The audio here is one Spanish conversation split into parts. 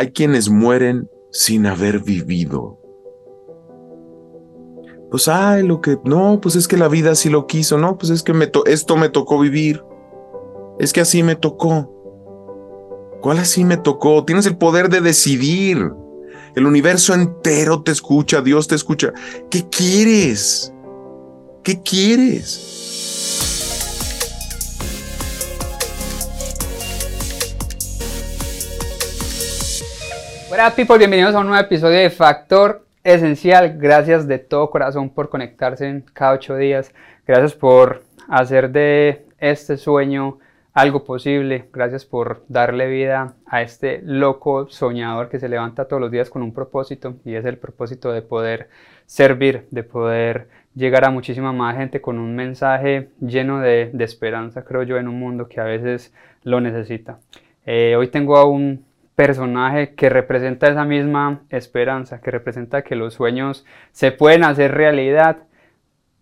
hay quienes mueren sin haber vivido. Pues, ay, lo que, no, pues es que la vida así lo quiso, no, pues es que esto me tocó vivir. Es que así me tocó. ¿Cuál así me tocó? Tienes el poder de decidir. El universo entero te escucha, Dios te escucha. ¿Qué quieres? ¿Qué quieres? Hola people, bienvenidos a un nuevo episodio de Factor Esencial. Gracias de todo corazón por conectarse cada ocho días. Gracias por hacer de este sueño algo posible. Gracias por darle vida a este loco soñador que se levanta todos los días con un propósito y es el propósito de poder servir, de poder llegar a muchísima más gente con un mensaje lleno de, esperanza, creo yo, en un mundo que a veces lo necesita. Eh, hoy tengo a un personaje que representa esa misma esperanza, que representa que los sueños se pueden hacer realidad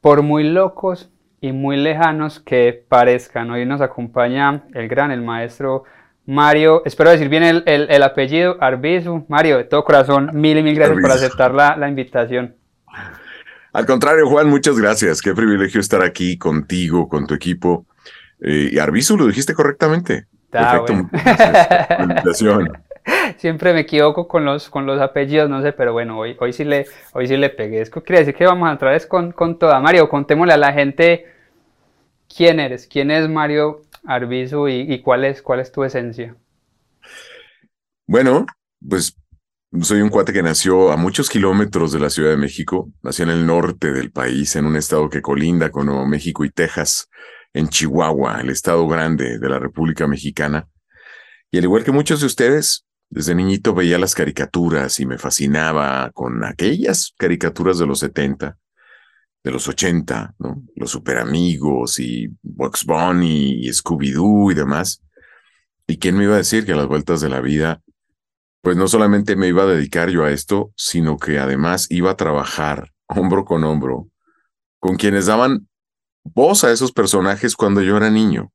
por muy locos y muy lejanos que parezcan. Hoy nos acompaña el gran, el maestro Mario, espero decir bien el, apellido, Arbizu. Mario, de todo corazón, mil y mil gracias por aceptar la, invitación. Al contrario, Juan, muchas gracias. Qué privilegio estar aquí contigo, con tu equipo. Eh, y Arbizu, lo dijiste correctamente. Perfecto. Siempre me equivoco con los, con los apellidos, no sé, pero bueno, hoy, hoy, sí, le, hoy sí le pegué. Es que quiere decir que vamos a entrar con, con toda. Mario, contémosle a la gente quién eres, quién es Mario Arbizu y, cuál, es, cuál es tu esencia. Bueno, pues soy un cuate que nació a muchos kilómetros de la Ciudad de México. Nació en el norte del país, en un estado que colinda con México y Texas, en Chihuahua, el estado grande de la República Mexicana. Y al igual que muchos de ustedes, desde niñito veía las caricaturas y me fascinaba con aquellas caricaturas de los 70, de los 80, ¿no? Los super amigos y Bugs Bunny y Scooby-Doo y demás. ¿Y quién me iba a decir que a las vueltas de la vida, pues no solamente me iba a dedicar yo a esto, sino que además iba a trabajar hombro con hombro con quienes daban voz a esos personajes cuando yo era niño.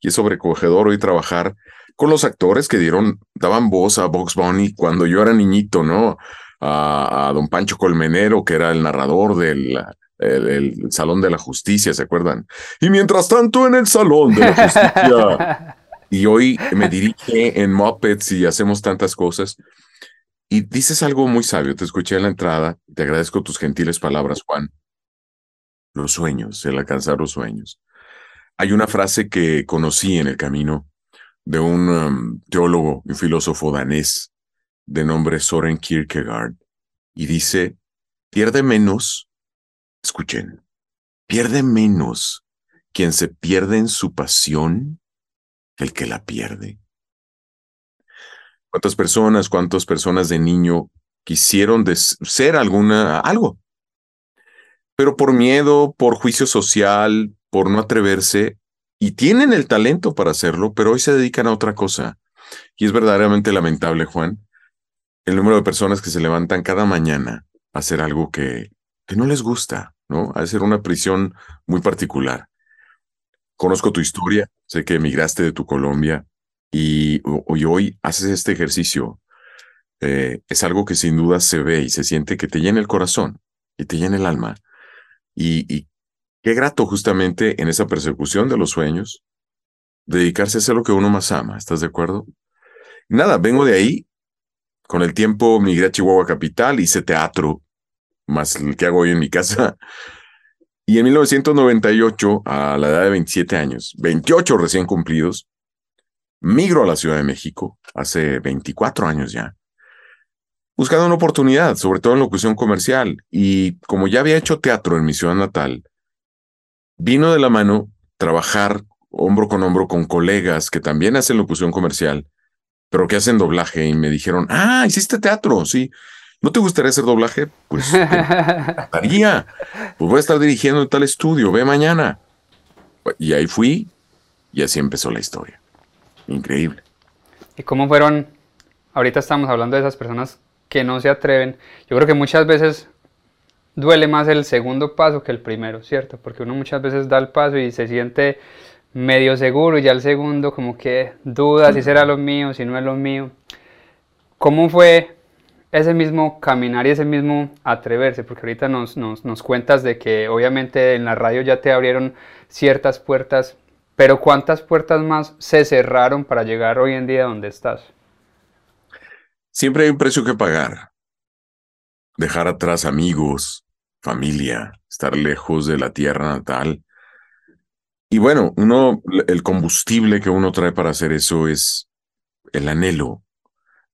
Y es sobrecogedor hoy trabajar con los actores que dieron, daban voz a Box Bunny cuando yo era niñito, ¿no? A, don Pancho Colmenero, que era el narrador del el, Salón de la Justicia, ¿se acuerdan? Y mientras tanto en el Salón de la Justicia. y hoy me dirige en Muppets y hacemos tantas cosas. Y dices algo muy sabio, te escuché en la entrada, te agradezco tus gentiles palabras, Juan. Los sueños, el alcanzar los sueños. Hay una frase que conocí en el camino de un um, teólogo y filósofo danés de nombre Soren Kierkegaard y dice, pierde menos, escuchen, pierde menos quien se pierde en su pasión que el que la pierde. ¿Cuántas personas, cuántas personas de niño quisieron ser alguna, algo? Pero por miedo, por juicio social, por no atreverse, y tienen el talento para hacerlo, pero hoy se dedican a otra cosa. Y es verdaderamente lamentable, Juan, el número de personas que se levantan cada mañana a hacer algo que, que no les gusta, ¿no? A hacer una prisión muy particular. Conozco tu historia, sé que emigraste de tu Colombia y, hoy haces este ejercicio. Eh, es algo que sin duda se ve y se siente que te llena el corazón y te llena el alma. Y, y Qué grato justamente en esa persecución de los sueños, dedicarse a hacer lo que uno más ama, ¿estás de acuerdo? Nada, vengo de ahí, con el tiempo migré a Chihuahua Capital, hice teatro, más el que hago hoy en mi casa, y en 1998, a la edad de 27 años, 28 recién cumplidos, migro a la Ciudad de México, hace 24 años ya, buscando una oportunidad, sobre todo en locución comercial, y como ya había hecho teatro en mi ciudad natal, vino de la mano trabajar hombro con hombro con colegas que también hacen locución comercial, pero que hacen doblaje y me dijeron, ah, hiciste teatro, sí. ¿No te gustaría hacer doblaje? Pues haría. Pues voy a estar dirigiendo en tal estudio, ve mañana. Y ahí fui y así empezó la historia. Increíble. ¿Y cómo fueron? Ahorita estamos hablando de esas personas que no se atreven. Yo creo que muchas veces duele más el segundo paso que el primero, ¿cierto? Porque uno muchas veces da el paso y se siente medio seguro y ya el segundo como que duda si será lo mío, si no es lo mío. ¿cómo fue ese mismo caminar y ese mismo atreverse? Porque ahorita nos, nos, nos cuentas de que obviamente en la radio ya te abrieron ciertas puertas, pero ¿cuántas puertas más se cerraron para llegar hoy en día donde estás? Siempre hay un precio que pagar. Dejar atrás amigos, familia, estar lejos de la tierra natal. Y bueno, uno, el combustible que uno trae para hacer eso es el anhelo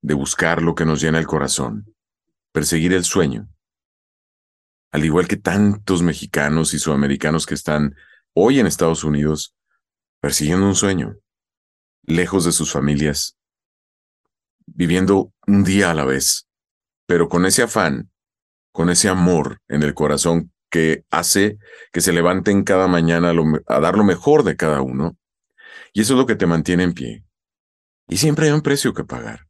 de buscar lo que nos llena el corazón, perseguir el sueño. Al igual que tantos mexicanos y sudamericanos que están hoy en Estados Unidos persiguiendo un sueño, lejos de sus familias, viviendo un día a la vez, pero con ese afán, con ese amor en el corazón que hace que se levanten cada mañana a, dar lo mejor de cada uno. Y eso es lo que te mantiene en pie. Y siempre hay un precio que pagar.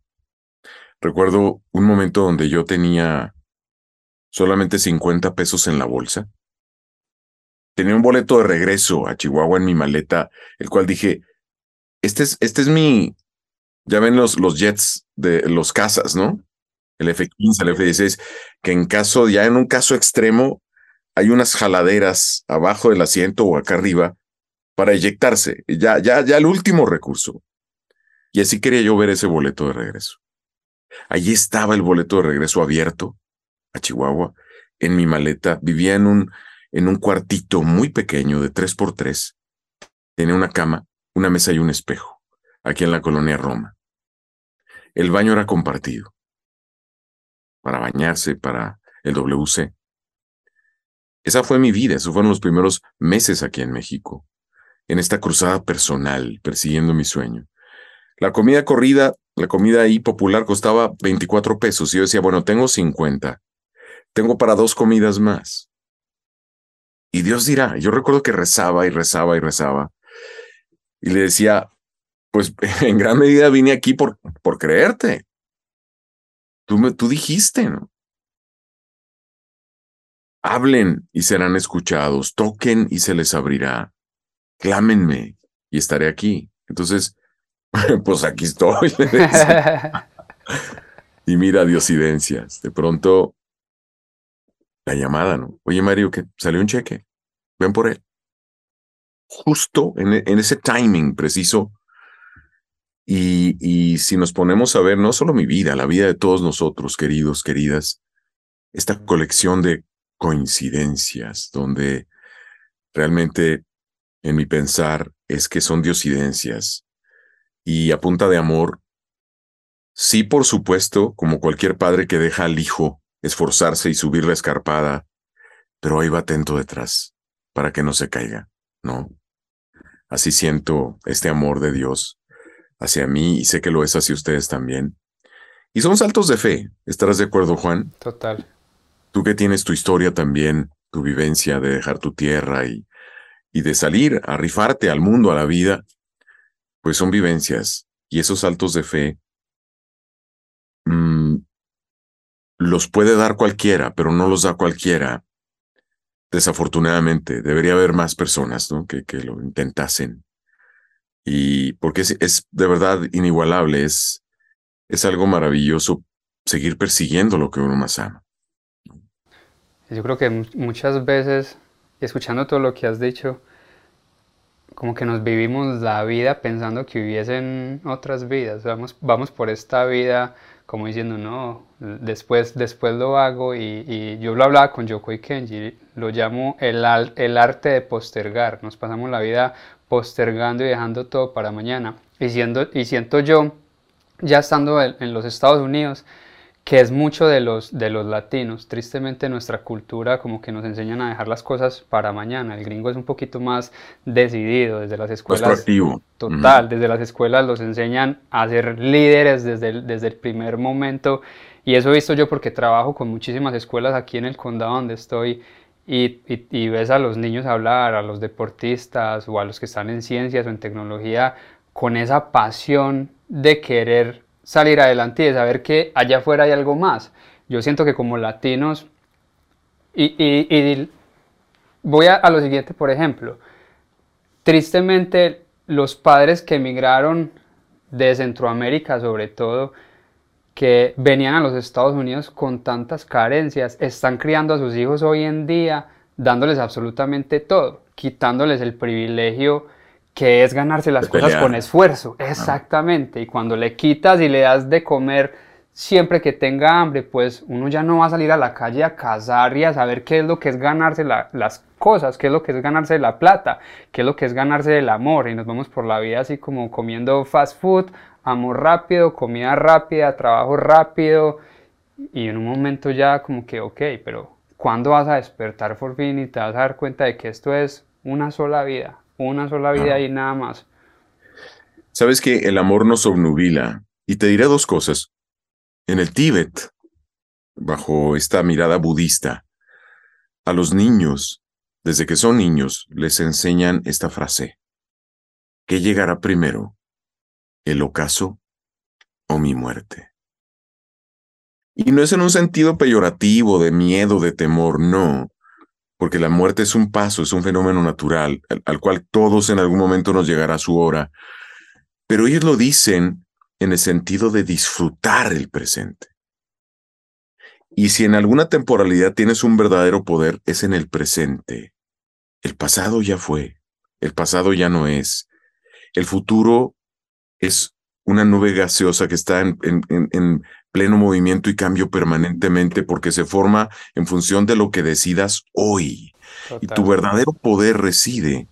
Recuerdo un momento donde yo tenía solamente 50 pesos en la bolsa. Tenía un boleto de regreso a Chihuahua en mi maleta, el cual dije, este es, este es mi, ya ven los, los jets de los casas, ¿no? El F-15, el F-16, que en caso, ya en un caso extremo, hay unas jaladeras abajo del asiento o acá arriba para eyectarse, ya, ya, ya el último recurso. Y así quería yo ver ese boleto de regreso. Allí estaba el boleto de regreso abierto a Chihuahua en mi maleta. Vivía en un, en un cuartito muy pequeño de tres por tres. Tenía una cama, una mesa y un espejo, aquí en la colonia Roma. El baño era compartido. Para bañarse, para el WC. Esa fue mi vida, esos fueron los primeros meses aquí en México, en esta cruzada personal, persiguiendo mi sueño. La comida corrida, la comida ahí popular costaba 24 pesos y yo decía, bueno, tengo 50, tengo para dos comidas más. Y Dios dirá, yo recuerdo que rezaba y rezaba y rezaba y le decía, pues en gran medida vine aquí por, por creerte. Tú, me, tú dijiste, ¿no? Hablen y serán escuchados, toquen y se les abrirá, clámenme y estaré aquí. Entonces, pues aquí estoy. y mira, diosidencias. De pronto, la llamada, ¿no? Oye, Mario, que salió un cheque. Ven por él. Justo en, en ese timing preciso. Y, si nos ponemos a ver no solo mi vida, la vida de todos nosotros, queridos, queridas, esta colección de coincidencias, donde realmente en mi pensar es que son diosidencias y a punta de amor, sí, por supuesto, como cualquier padre que deja al hijo esforzarse y subir la escarpada, pero ahí va atento detrás para que no se caiga, ¿no? Así siento este amor de Dios hacia mí y sé que lo es hacia ustedes también. Y son saltos de fe, ¿estarás de acuerdo, Juan? Total. Tú que tienes tu historia también, tu vivencia de dejar tu tierra y, y de salir a rifarte al mundo, a la vida, pues son vivencias y esos saltos de fe mm, los puede dar cualquiera, pero no los da cualquiera. Desafortunadamente, debería haber más personas ¿no? que, que lo intentasen. Y porque es, es de verdad inigualable, es, es algo maravilloso seguir persiguiendo lo que uno más ama. Yo creo que muchas veces, escuchando todo lo que has dicho, como que nos vivimos la vida pensando que hubiesen otras vidas. Vamos, vamos por esta vida como diciendo, no, después, después lo hago. Y, yo lo hablaba con Yoko y Kenji, lo llamo el, el arte de postergar. Nos pasamos la vida postergando y dejando todo para mañana. Y, siendo, y siento yo, ya estando en los Estados Unidos, que es mucho de los, de los latinos. Tristemente nuestra cultura como que nos enseñan a dejar las cosas para mañana. El gringo es un poquito más decidido desde las escuelas. Más proactivo. Total, desde las escuelas los enseñan a ser líderes desde el, desde el primer momento. Y eso he visto yo porque trabajo con muchísimas escuelas aquí en el condado donde estoy. Y, y, ves a los niños hablar, a los deportistas o a los que están en ciencias o en tecnología con esa pasión de querer salir adelante y de saber que allá afuera hay algo más. Yo siento que como latinos, y, voy a, lo siguiente, por ejemplo, tristemente los padres que emigraron de Centroamérica sobre todo, que venían a los Estados Unidos con tantas carencias, están criando a sus hijos hoy en día dándoles absolutamente todo, quitándoles el privilegio que es ganarse las cosas con esfuerzo. Exactamente. Y cuando le quitas y le das de comer siempre que tenga hambre, pues uno ya no va a salir a la calle a cazar y a saber qué es lo que es ganarse las cosas, qué es lo que es ganarse la plata, qué es lo que es ganarse el amor. Y nos vamos por la vida así como comiendo fast food, amor rápido, comida rápida, trabajo rápido. Y en un momento ya como que, ok, pero ¿cuándo vas a despertar por fin y te vas a dar cuenta de que esto es una sola vida? Una sola vida y nada más. Sabes que el amor nos obnubila. Y te diré dos cosas. En el Tíbet, bajo esta mirada budista, a los niños, desde que son niños, les enseñan esta frase. ¿Qué llegará primero? ¿El ocaso o mi muerte? Y no es en un sentido peyorativo, de miedo, de temor, no, porque la muerte es un paso, es un fenómeno natural, al, al cual todos en algún momento nos llegará su hora. Pero ellos lo dicen en el sentido de disfrutar el presente. Y si en alguna temporalidad tienes un verdadero poder, es en el presente. El pasado ya fue, el pasado ya no es. El futuro es una nube gaseosa que está en, pleno movimiento y cambio permanentemente porque se forma en función de lo que decidas hoy. Y tu verdadero poder reside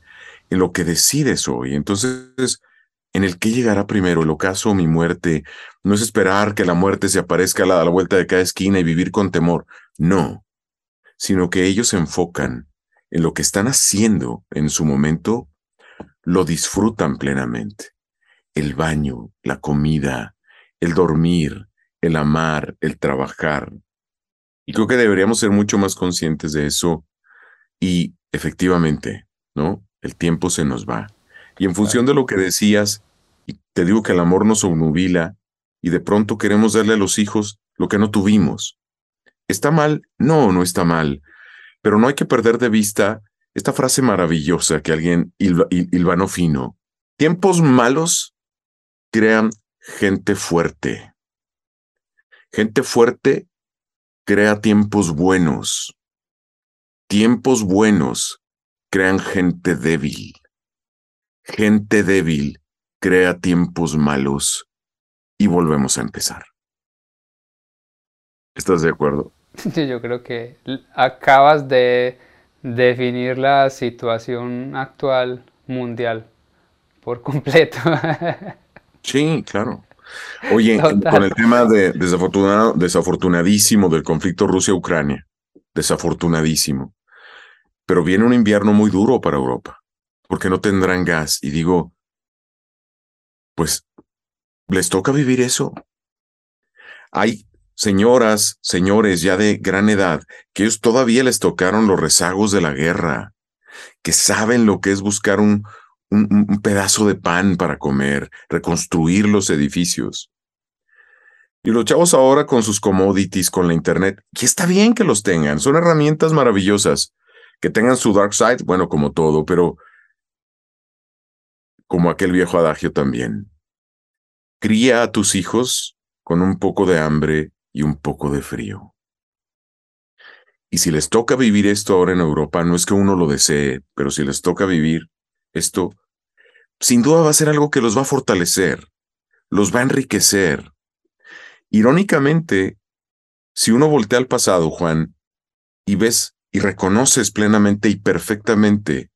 en lo que decides hoy. Entonces, en el que llegará primero, el ocaso o mi muerte. No es esperar que la muerte se aparezca a la, a la vuelta de cada esquina y vivir con temor. No, sino que ellos se enfocan en lo que están haciendo en su momento, lo disfrutan plenamente. El baño, la comida, el dormir, el amar, el trabajar. Y creo que deberíamos ser mucho más conscientes de eso. Y efectivamente, ¿no? El tiempo se nos va. Y en función de lo que decías, y te digo que el amor nos obnubila y de pronto queremos darle a los hijos lo que no tuvimos. ¿Está mal? No, no está mal. Pero no hay que perder de vista esta frase maravillosa que alguien hilvanó fino. Tiempos malos crean gente fuerte. Gente fuerte crea tiempos buenos. Tiempos buenos crean gente débil. Gente débil crea tiempos malos y volvemos a empezar. ¿Estás de acuerdo? Yo creo que acabas de definir la situación actual mundial por completo. Sí, claro. Oye, con el tema de desafortunado, desafortunadísimo del conflicto Rusia-Ucrania, desafortunadísimo. Pero viene un invierno muy duro para Europa porque no tendrán gas. Y digo, pues, les toca vivir eso. Hay señoras, señores ya de gran edad, que ellos todavía les tocaron los rezagos de la guerra, que saben lo que es buscar un, un, pedazo de pan para comer, reconstruir los edificios. Y los chavos ahora con sus commodities, con la internet, que está bien que los tengan, son herramientas maravillosas. Que tengan su dark side, bueno, como todo, pero como aquel viejo adagio también. Cría a tus hijos con un poco de hambre y un poco de frío. Y si les toca vivir esto ahora en Europa, no es que uno lo desee, pero si les toca vivir esto, sin duda va a ser algo que los va a fortalecer, los va a enriquecer. Irónicamente, si uno voltea al pasado, Juan, y ves y reconoces plenamente y perfectamente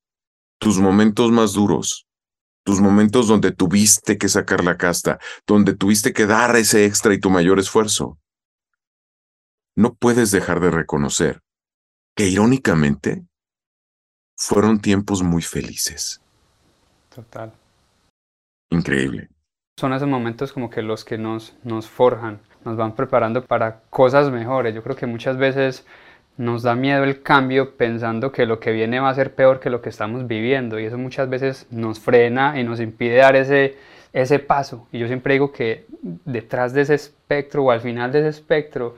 tus momentos más duros, tus momentos donde tuviste que sacar la casta, donde tuviste que dar ese extra y tu mayor esfuerzo. No puedes dejar de reconocer que irónicamente fueron tiempos muy felices. Total. Increíble. Son esos momentos como que los que nos, nos forjan, nos van preparando para cosas mejores. Yo creo que muchas veces nos da miedo el cambio pensando que lo que viene va a ser peor que lo que estamos viviendo y eso muchas veces nos frena y nos impide dar ese, ese paso. Y yo siempre digo que detrás de ese espectro o al final de ese espectro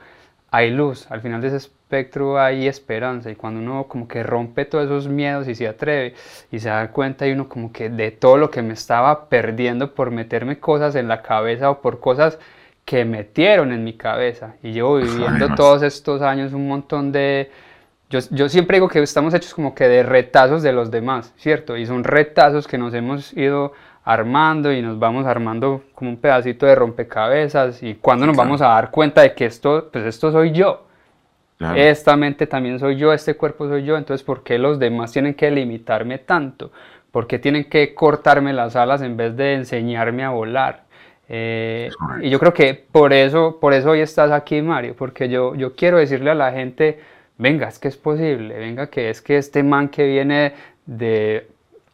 hay luz, al final de ese espectro hay esperanza y cuando uno como que rompe todos esos miedos y se atreve y se da cuenta y uno como que de todo lo que me estaba perdiendo por meterme cosas en la cabeza o por cosas que metieron en mi cabeza. Y llevo viviendo todos estos años un montón de... Yo, yo, siempre digo que estamos hechos como que de retazos de los demás, ¿cierto? Y son retazos que nos hemos ido armando y nos vamos armando como un pedacito de rompecabezas y cuando nos vamos a dar cuenta de que esto, pues esto soy yo. Esta mente también soy yo, este cuerpo soy yo, entonces ¿por qué los demás tienen que limitarme tanto? ¿Por qué tienen que cortarme las alas en vez de enseñarme a volar? Eh, y yo creo que por eso, por eso hoy estás aquí, Mario, porque yo, yo quiero decirle a la gente, venga, es que es posible, venga, que es que este man que viene de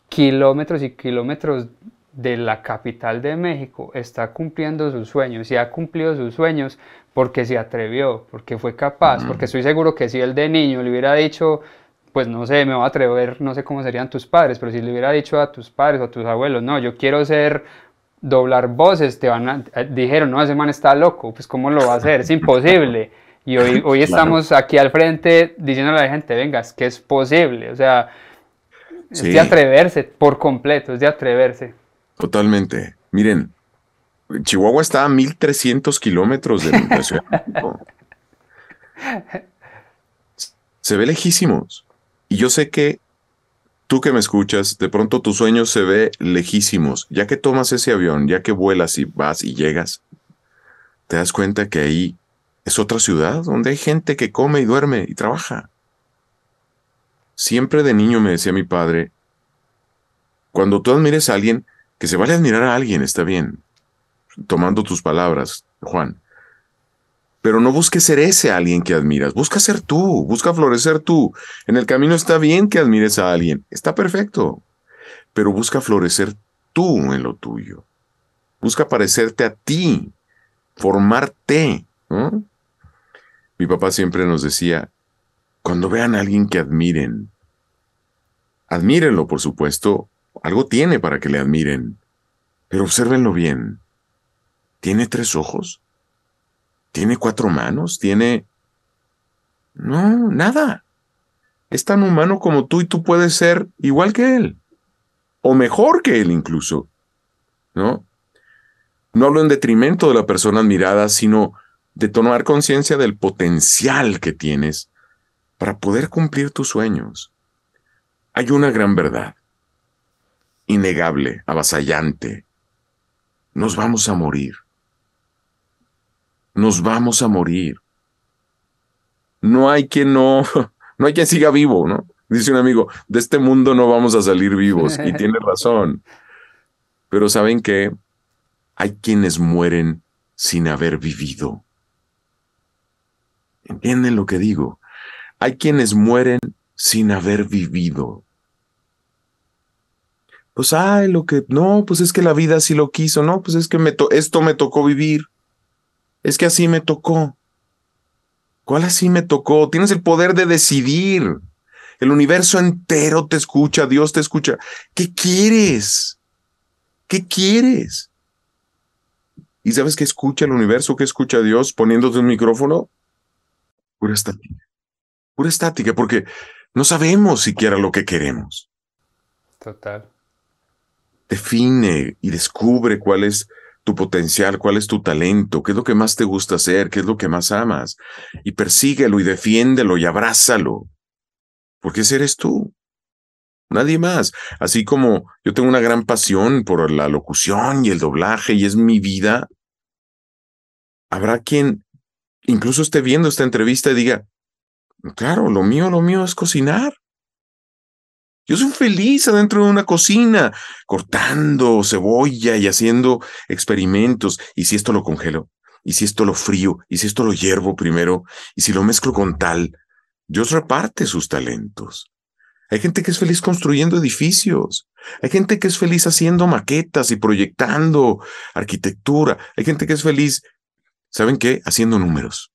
kilómetros y kilómetros de la capital de México está cumpliendo sus sueños y ha cumplido sus sueños porque se atrevió, porque fue capaz, porque estoy seguro que si él de niño le hubiera dicho, pues no sé, me voy a atrever, no sé cómo serían tus padres, pero si le hubiera dicho a tus padres o a tus abuelos, no, yo quiero ser doblar voces, te van eh, dijeron, no, ese man está loco, pues cómo lo va a hacer, es imposible. Y hoy, hoy estamos aquí al frente diciéndole a la gente, venga, es que es posible, o sea, es de atreverse por completo, es de atreverse. Totalmente. Miren, Chihuahua está a 1300 kilómetros de la Ciudad Se ve lejísimos. Y yo sé que tú que me escuchas, de pronto tus sueños se ve lejísimos. Ya que tomas ese avión, ya que vuelas y vas y llegas, te das cuenta que ahí es otra ciudad donde hay gente que come y duerme y trabaja. Siempre de niño me decía mi padre, cuando tú admires a alguien, que se vale admirar a alguien, está bien, tomando tus palabras, Juan. Pero no busques ser ese alguien que admiras, busca ser tú, busca florecer tú. En el camino está bien que admires a alguien, está perfecto, pero busca florecer tú en lo tuyo. Busca parecerte a ti, formarte. Mi papá siempre nos decía, cuando vean a alguien que admiren, admírenlo, por supuesto, algo tiene para que le admiren. Pero obsérvenlo bien. ¿Tiene tres ojos? ¿Tiene cuatro manos? ¿Tiene... No, nada. Es tan humano como tú y tú puedes ser igual que él. O mejor que él incluso. ¿No? No hablo en detrimento de la persona admirada, sino de tomar conciencia del potencial que tienes para poder cumplir tus sueños. Hay una gran verdad innegable, avasallante. Nos vamos a morir. Nos vamos a morir. No hay quien no, no hay quien siga vivo, ¿no? Dice un amigo, de este mundo no vamos a salir vivos. Y tiene razón. Pero ¿saben qué? Hay quienes mueren sin haber vivido. ¿Entienden lo que digo? Hay quienes mueren sin haber vivido pues, ay, lo que, no, pues es que la vida así lo quiso, no, pues es que me esto me tocó vivir, es que así me tocó. ¿Cuál así me tocó? Tienes el poder de decidir. El universo entero te escucha, Dios te escucha. ¿Qué quieres? ¿Qué quieres? ¿Y sabes qué escucha el universo? ¿Qué escucha Dios poniéndote un micrófono? Pura estática. Pura estática, porque no sabemos siquiera lo que queremos. Total define y descubre cuál es tu potencial, cuál es tu talento, qué es lo que más te gusta hacer, qué es lo que más amas, y persíguelo y defiéndelo y abrázalo, porque ese eres tú, nadie más. Así como yo tengo una gran pasión por la locución y el doblaje y es mi vida, habrá quien incluso esté viendo esta entrevista y diga, claro, lo mío, lo mío es cocinar. Yo soy feliz adentro de una cocina, cortando cebolla y haciendo experimentos. ¿Y si esto lo congelo? ¿Y si esto lo frío? ¿Y si esto lo hiervo primero? ¿Y si lo mezclo con tal? Dios reparte sus talentos. Hay gente que es feliz construyendo edificios. Hay gente que es feliz haciendo maquetas y proyectando arquitectura. Hay gente que es feliz, ¿saben qué? Haciendo números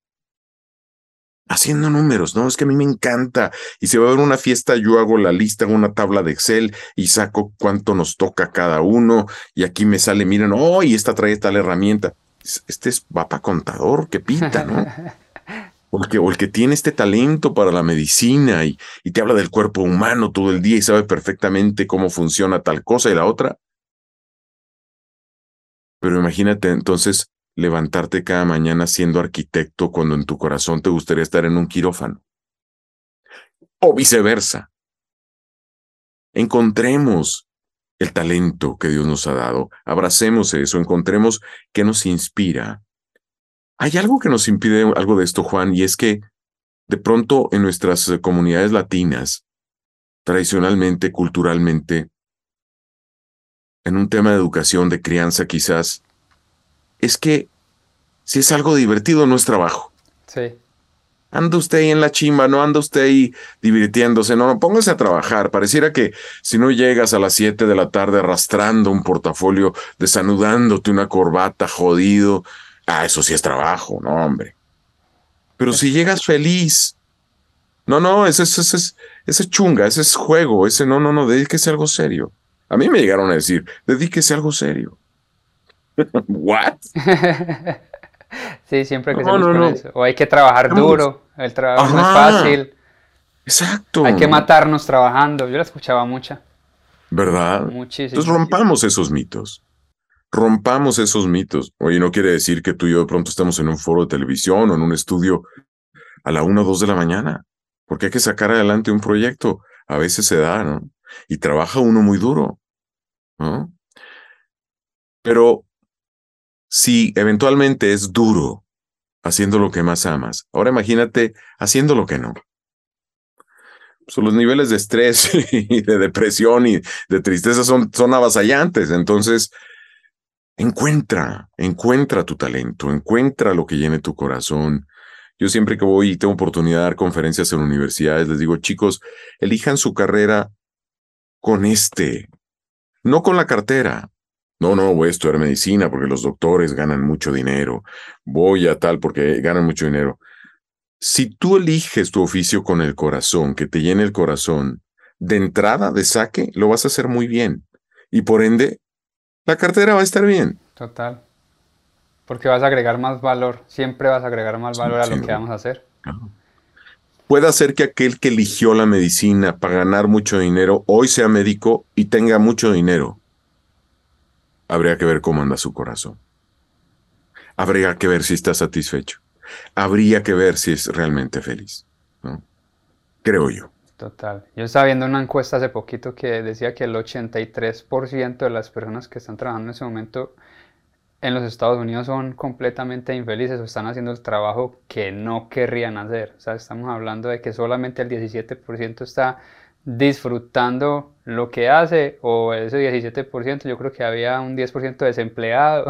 haciendo números, ¿no? Es que a mí me encanta. Y si va a haber una fiesta, yo hago la lista en una tabla de Excel y saco cuánto nos toca cada uno. Y aquí me sale, miren, oh, y esta trae tal herramienta. Este es papa contador que pinta, ¿no? O el, que, o el que tiene este talento para la medicina y, y te habla del cuerpo humano todo el día y sabe perfectamente cómo funciona tal cosa y la otra. Pero imagínate entonces levantarte cada mañana siendo arquitecto cuando en tu corazón te gustaría estar en un quirófano. O viceversa. Encontremos el talento que Dios nos ha dado, abracemos eso, encontremos qué nos inspira. Hay algo que nos impide algo de esto, Juan, y es que de pronto en nuestras comunidades latinas, tradicionalmente, culturalmente, en un tema de educación, de crianza quizás, es que si es algo divertido no es trabajo. Sí. Anda usted ahí en la chimba, no anda usted ahí divirtiéndose, no, no, póngase a trabajar. Pareciera que si no llegas a las 7 de la tarde arrastrando un portafolio, desanudándote una corbata, jodido, ah, eso sí es trabajo, no, hombre. Pero si llegas feliz, no, no, ese, ese, ese, ese chunga, ese es juego, ese no, no, no, dedíquese a algo serio. A mí me llegaron a decir, dedíquese a algo serio. ¿What? sí, siempre que se no, eso. O hay que trabajar duro, el trabajo no es fácil. Exacto. Hay que matarnos trabajando. Yo la escuchaba mucha. ¿Verdad? Muchísimo. Entonces rompamos esos mitos. Rompamos esos mitos. Oye, no quiere decir que tú y yo de pronto estamos en un foro de televisión o en un estudio a la una o dos de la mañana, porque hay que sacar adelante un proyecto. A veces se da, ¿no? Y trabaja uno muy duro, ¿no? Pero si eventualmente es duro haciendo lo que más amas, ahora imagínate haciendo lo que no. Pues los niveles de estrés y de depresión y de tristeza son, son avasallantes. Entonces, encuentra, encuentra tu talento, encuentra lo que llene tu corazón. Yo siempre que voy y tengo oportunidad de dar conferencias en universidades, les digo, chicos, elijan su carrera con este, no con la cartera, no, no, voy a estudiar medicina porque los doctores ganan mucho dinero. Voy a tal porque ganan mucho dinero. Si tú eliges tu oficio con el corazón, que te llene el corazón, de entrada, de saque, lo vas a hacer muy bien. Y por ende, la cartera va a estar bien. Total. Porque vas a agregar más valor. Siempre vas a agregar más valor a lo que vamos a hacer. Puede ser que aquel que eligió la medicina para ganar mucho dinero hoy sea médico y tenga mucho dinero habría que ver cómo anda su corazón. Habría que ver si está satisfecho. Habría que ver si es realmente feliz. ¿no? Creo yo. Total. Yo estaba viendo una encuesta hace poquito que decía que el 83% de las personas que están trabajando en ese momento en los Estados Unidos son completamente infelices o están haciendo el trabajo que no querrían hacer. O sea, estamos hablando de que solamente el 17% está disfrutando lo que hace o ese 17%, yo creo que había un 10% desempleado,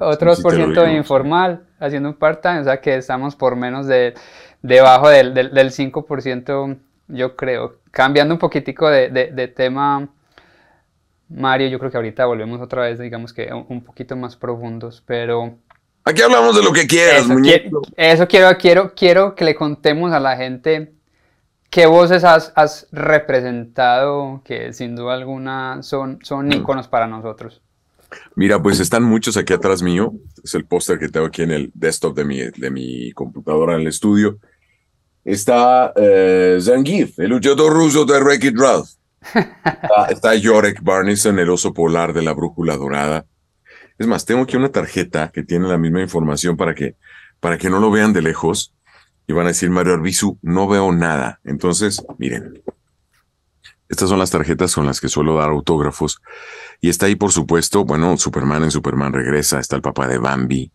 otro por ciento informal, haciendo un part-time, o sea que estamos por menos de debajo del, del, 5%, yo creo. Cambiando un poquitico de, de, tema, Mario, yo creo que ahorita volvemos otra vez, digamos que un, poquito más profundos, pero... Aquí hablamos de lo que quieras, eso, eso quiero, quiero, quiero que le contemos a la gente ¿Qué voces has, representado que sin duda alguna son, son íconos para nosotros? Mira, pues están muchos aquí atrás mío. Es el póster que tengo aquí en el desktop de mi, de mi computadora en el estudio. Está eh, Zangief, el luchador ruso de Wreck-It Ralph. Está, Yorek Barnison, el oso polar de la brújula dorada. Es más, tengo aquí una tarjeta que tiene la misma información para que, para que no lo vean de lejos y van a decir, Mario Arbizu, no veo nada. Entonces, miren, estas son las tarjetas con las que suelo dar autógrafos. Y está ahí, por supuesto, bueno, Superman en Superman regresa, está el papá de Bambi,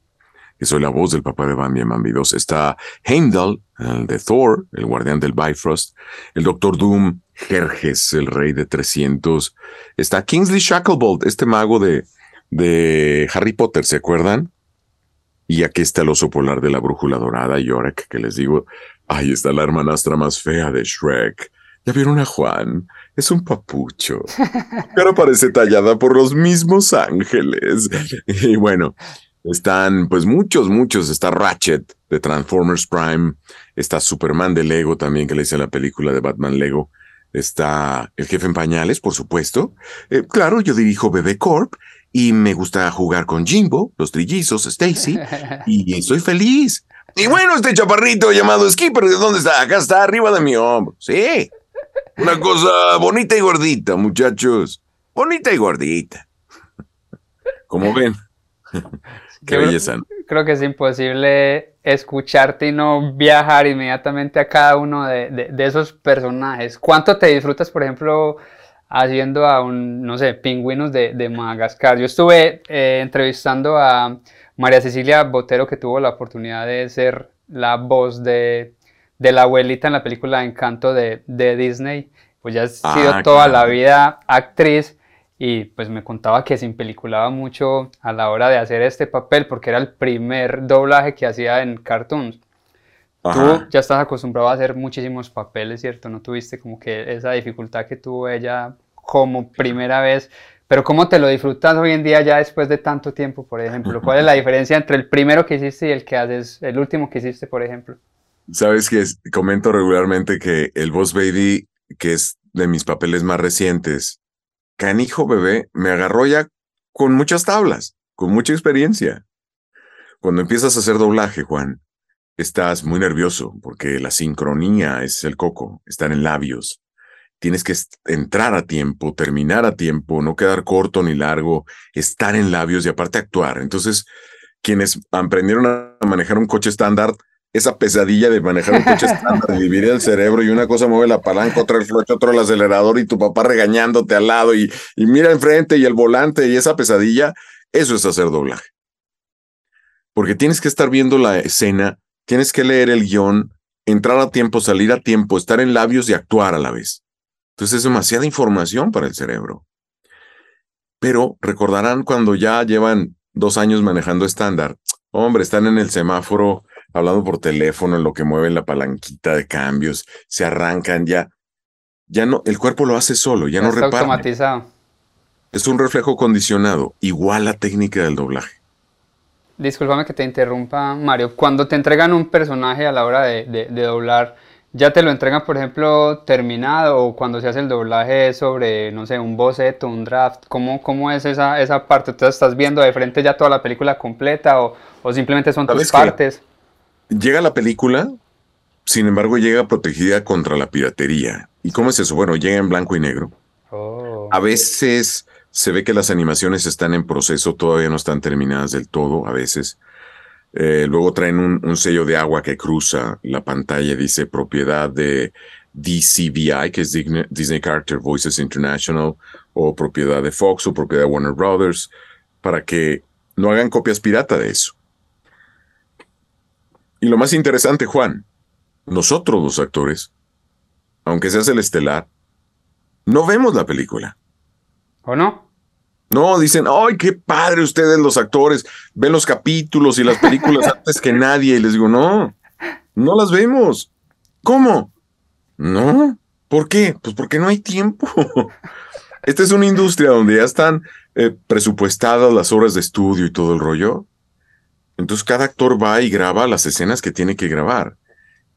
que soy la voz del papá de Bambi en Bambi 2. Está Heimdall, el de Thor, el guardián del Bifrost. El Doctor Doom, Jerjes, el rey de 300. Está Kingsley Shacklebolt, este mago de, de Harry Potter, ¿se acuerdan? Y aquí está el oso polar de la brújula dorada, Yorek, que les digo, ahí está la hermanastra más fea de Shrek. ¿Ya vieron a Juan? Es un papucho. Pero parece tallada por los mismos ángeles. Y bueno, están pues muchos, muchos. Está Ratchet de Transformers Prime. Está Superman de Lego también, que le hice la película de Batman Lego. Está el jefe en pañales, por supuesto. Eh, claro, yo dirijo Bebé Corp y me gusta jugar con Jimbo, los trillizos, Stacy, y estoy feliz. Y bueno, este chaparrito llamado Skipper, ¿de dónde está? Acá está, arriba de mi hombro. Sí. Una cosa bonita y gordita, muchachos. Bonita y gordita. Como ven. Qué belleza. Creo que es imposible escucharte y no viajar inmediatamente a cada uno de, esos personajes. ¿Cuánto te disfrutas, por ejemplo, haciendo a un, no sé, pingüinos de, Madagascar? Yo estuve eh, entrevistando a María Cecilia Botero, que tuvo la oportunidad de ser la voz de, la abuelita en la película Encanto de, Disney. Pues ya ha ah, sido toda la vida actriz y pues me contaba que se impeliculaba mucho a la hora de hacer este papel porque era el primer doblaje que hacía en cartoons. Tú ya estás acostumbrado a hacer muchísimos papeles, ¿cierto? No tuviste como que esa dificultad que tuvo ella como primera vez, pero ¿cómo te lo disfrutas hoy en día ya después de tanto tiempo, por ejemplo? ¿Cuál es la diferencia entre el primero que hiciste y el que haces, el último que hiciste, por ejemplo? Sabes que comento regularmente que el Boss Baby, que es de mis papeles más recientes, canijo bebé, me agarró ya con muchas tablas, con mucha experiencia. Cuando empiezas a hacer doblaje, Juan, estás muy nervioso porque la sincronía es el coco, estar en labios. Tienes que entrar a tiempo, terminar a tiempo, no quedar corto ni largo, estar en labios y aparte actuar. Entonces, quienes aprendieron a manejar un coche estándar esa pesadilla de manejar un coche estándar, dividir el cerebro y una cosa mueve la palanca, otra el clutch, otro el acelerador y tu papá regañándote al lado y, y mira enfrente y el volante y esa pesadilla, eso es hacer doblaje. Porque tienes que estar viendo la escena, tienes que leer el guion, entrar a tiempo, salir a tiempo, estar en labios y actuar a la vez. Entonces es demasiada información para el cerebro. Pero recordarán cuando ya llevan dos años manejando estándar, hombre, están en el semáforo hablando por teléfono, en lo que mueven la palanquita de cambios, se arrancan ya. Ya no, el cuerpo lo hace solo, ya, no repara. automatizado. Es un reflejo condicionado, igual la técnica del doblaje. Discúlpame que te interrumpa, Mario. Cuando te entregan un personaje a la hora de, doblar, ¿ya te lo entregan, por ejemplo, terminado? O cuando se hace el doblaje sobre, no sé, un boceto, un draft, ¿cómo, cómo es esa, esa parte? ¿Entonces estás viendo de frente ya toda la película completa o, o simplemente son tus partes? Llega la película, sin embargo, llega protegida contra la piratería. ¿Y cómo es eso? Bueno, llega en blanco y negro. Oh. A veces se ve que las animaciones están en proceso, todavía no están terminadas del todo, a veces. Eh, luego traen un, sello de agua que cruza la pantalla, dice propiedad de DCVI, que es Disney Character Voices International, o propiedad de Fox o propiedad de Warner Brothers, para que no hagan copias pirata de eso. Y lo más interesante, Juan, nosotros los actores, aunque seas el estelar, no vemos la película. ¿O no? No, dicen, ¡ay, qué padre ustedes los actores! Ven los capítulos y las películas antes que nadie. Y les digo, no, no las vemos. ¿Cómo? No. ¿Por qué? Pues porque no hay tiempo. Esta es una industria donde ya están eh, presupuestadas las horas de estudio y todo el rollo. Entonces cada actor va y graba las escenas que tiene que grabar.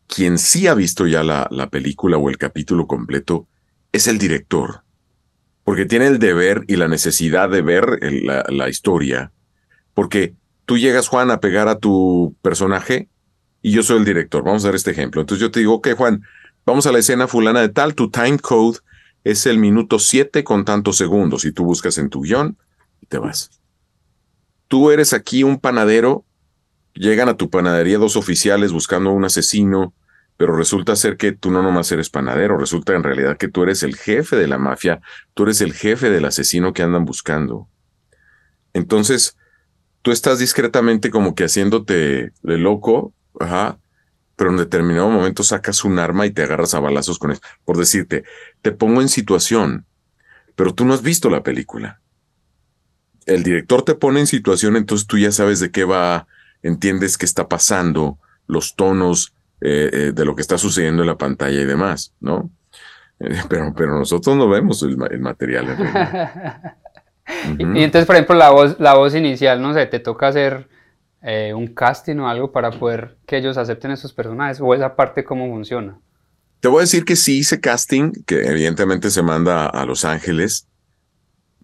Quien sí ha visto ya la, la película o el capítulo completo es el director, porque tiene el deber y la necesidad de ver la, historia, porque tú llegas, Juan, a pegar a tu personaje y yo soy el director. Vamos a ver este ejemplo. Entonces yo te digo, ok, Juan, vamos a la escena fulana de tal, tu time code es el minuto 7 con tantos segundos y tú buscas en tu guion y te vas. Tú eres aquí un panadero Llegan a tu panadería dos oficiales buscando a un asesino, pero resulta ser que tú no nomás eres panadero, resulta en realidad que tú eres el jefe de la mafia, tú eres el jefe del asesino que andan buscando. Entonces, tú estás discretamente como que haciéndote de loco, ajá, pero en determinado momento sacas un arma y te agarras a balazos con eso. Por decirte, te pongo en situación, pero tú no has visto la película. El director te pone en situación, entonces tú ya sabes de qué va entiendes qué está pasando, los tonos eh, eh, de lo que está sucediendo en la pantalla y demás, ¿no? Eh, pero, pero nosotros no vemos el, material. y, entonces, por ejemplo, la voz, la voz inicial, no sé, te toca hacer un casting o algo para poder que ellos acepten esos personajes, o esa parte cómo funciona. Te voy a decir que sí hice casting, que evidentemente se manda a Los Ángeles.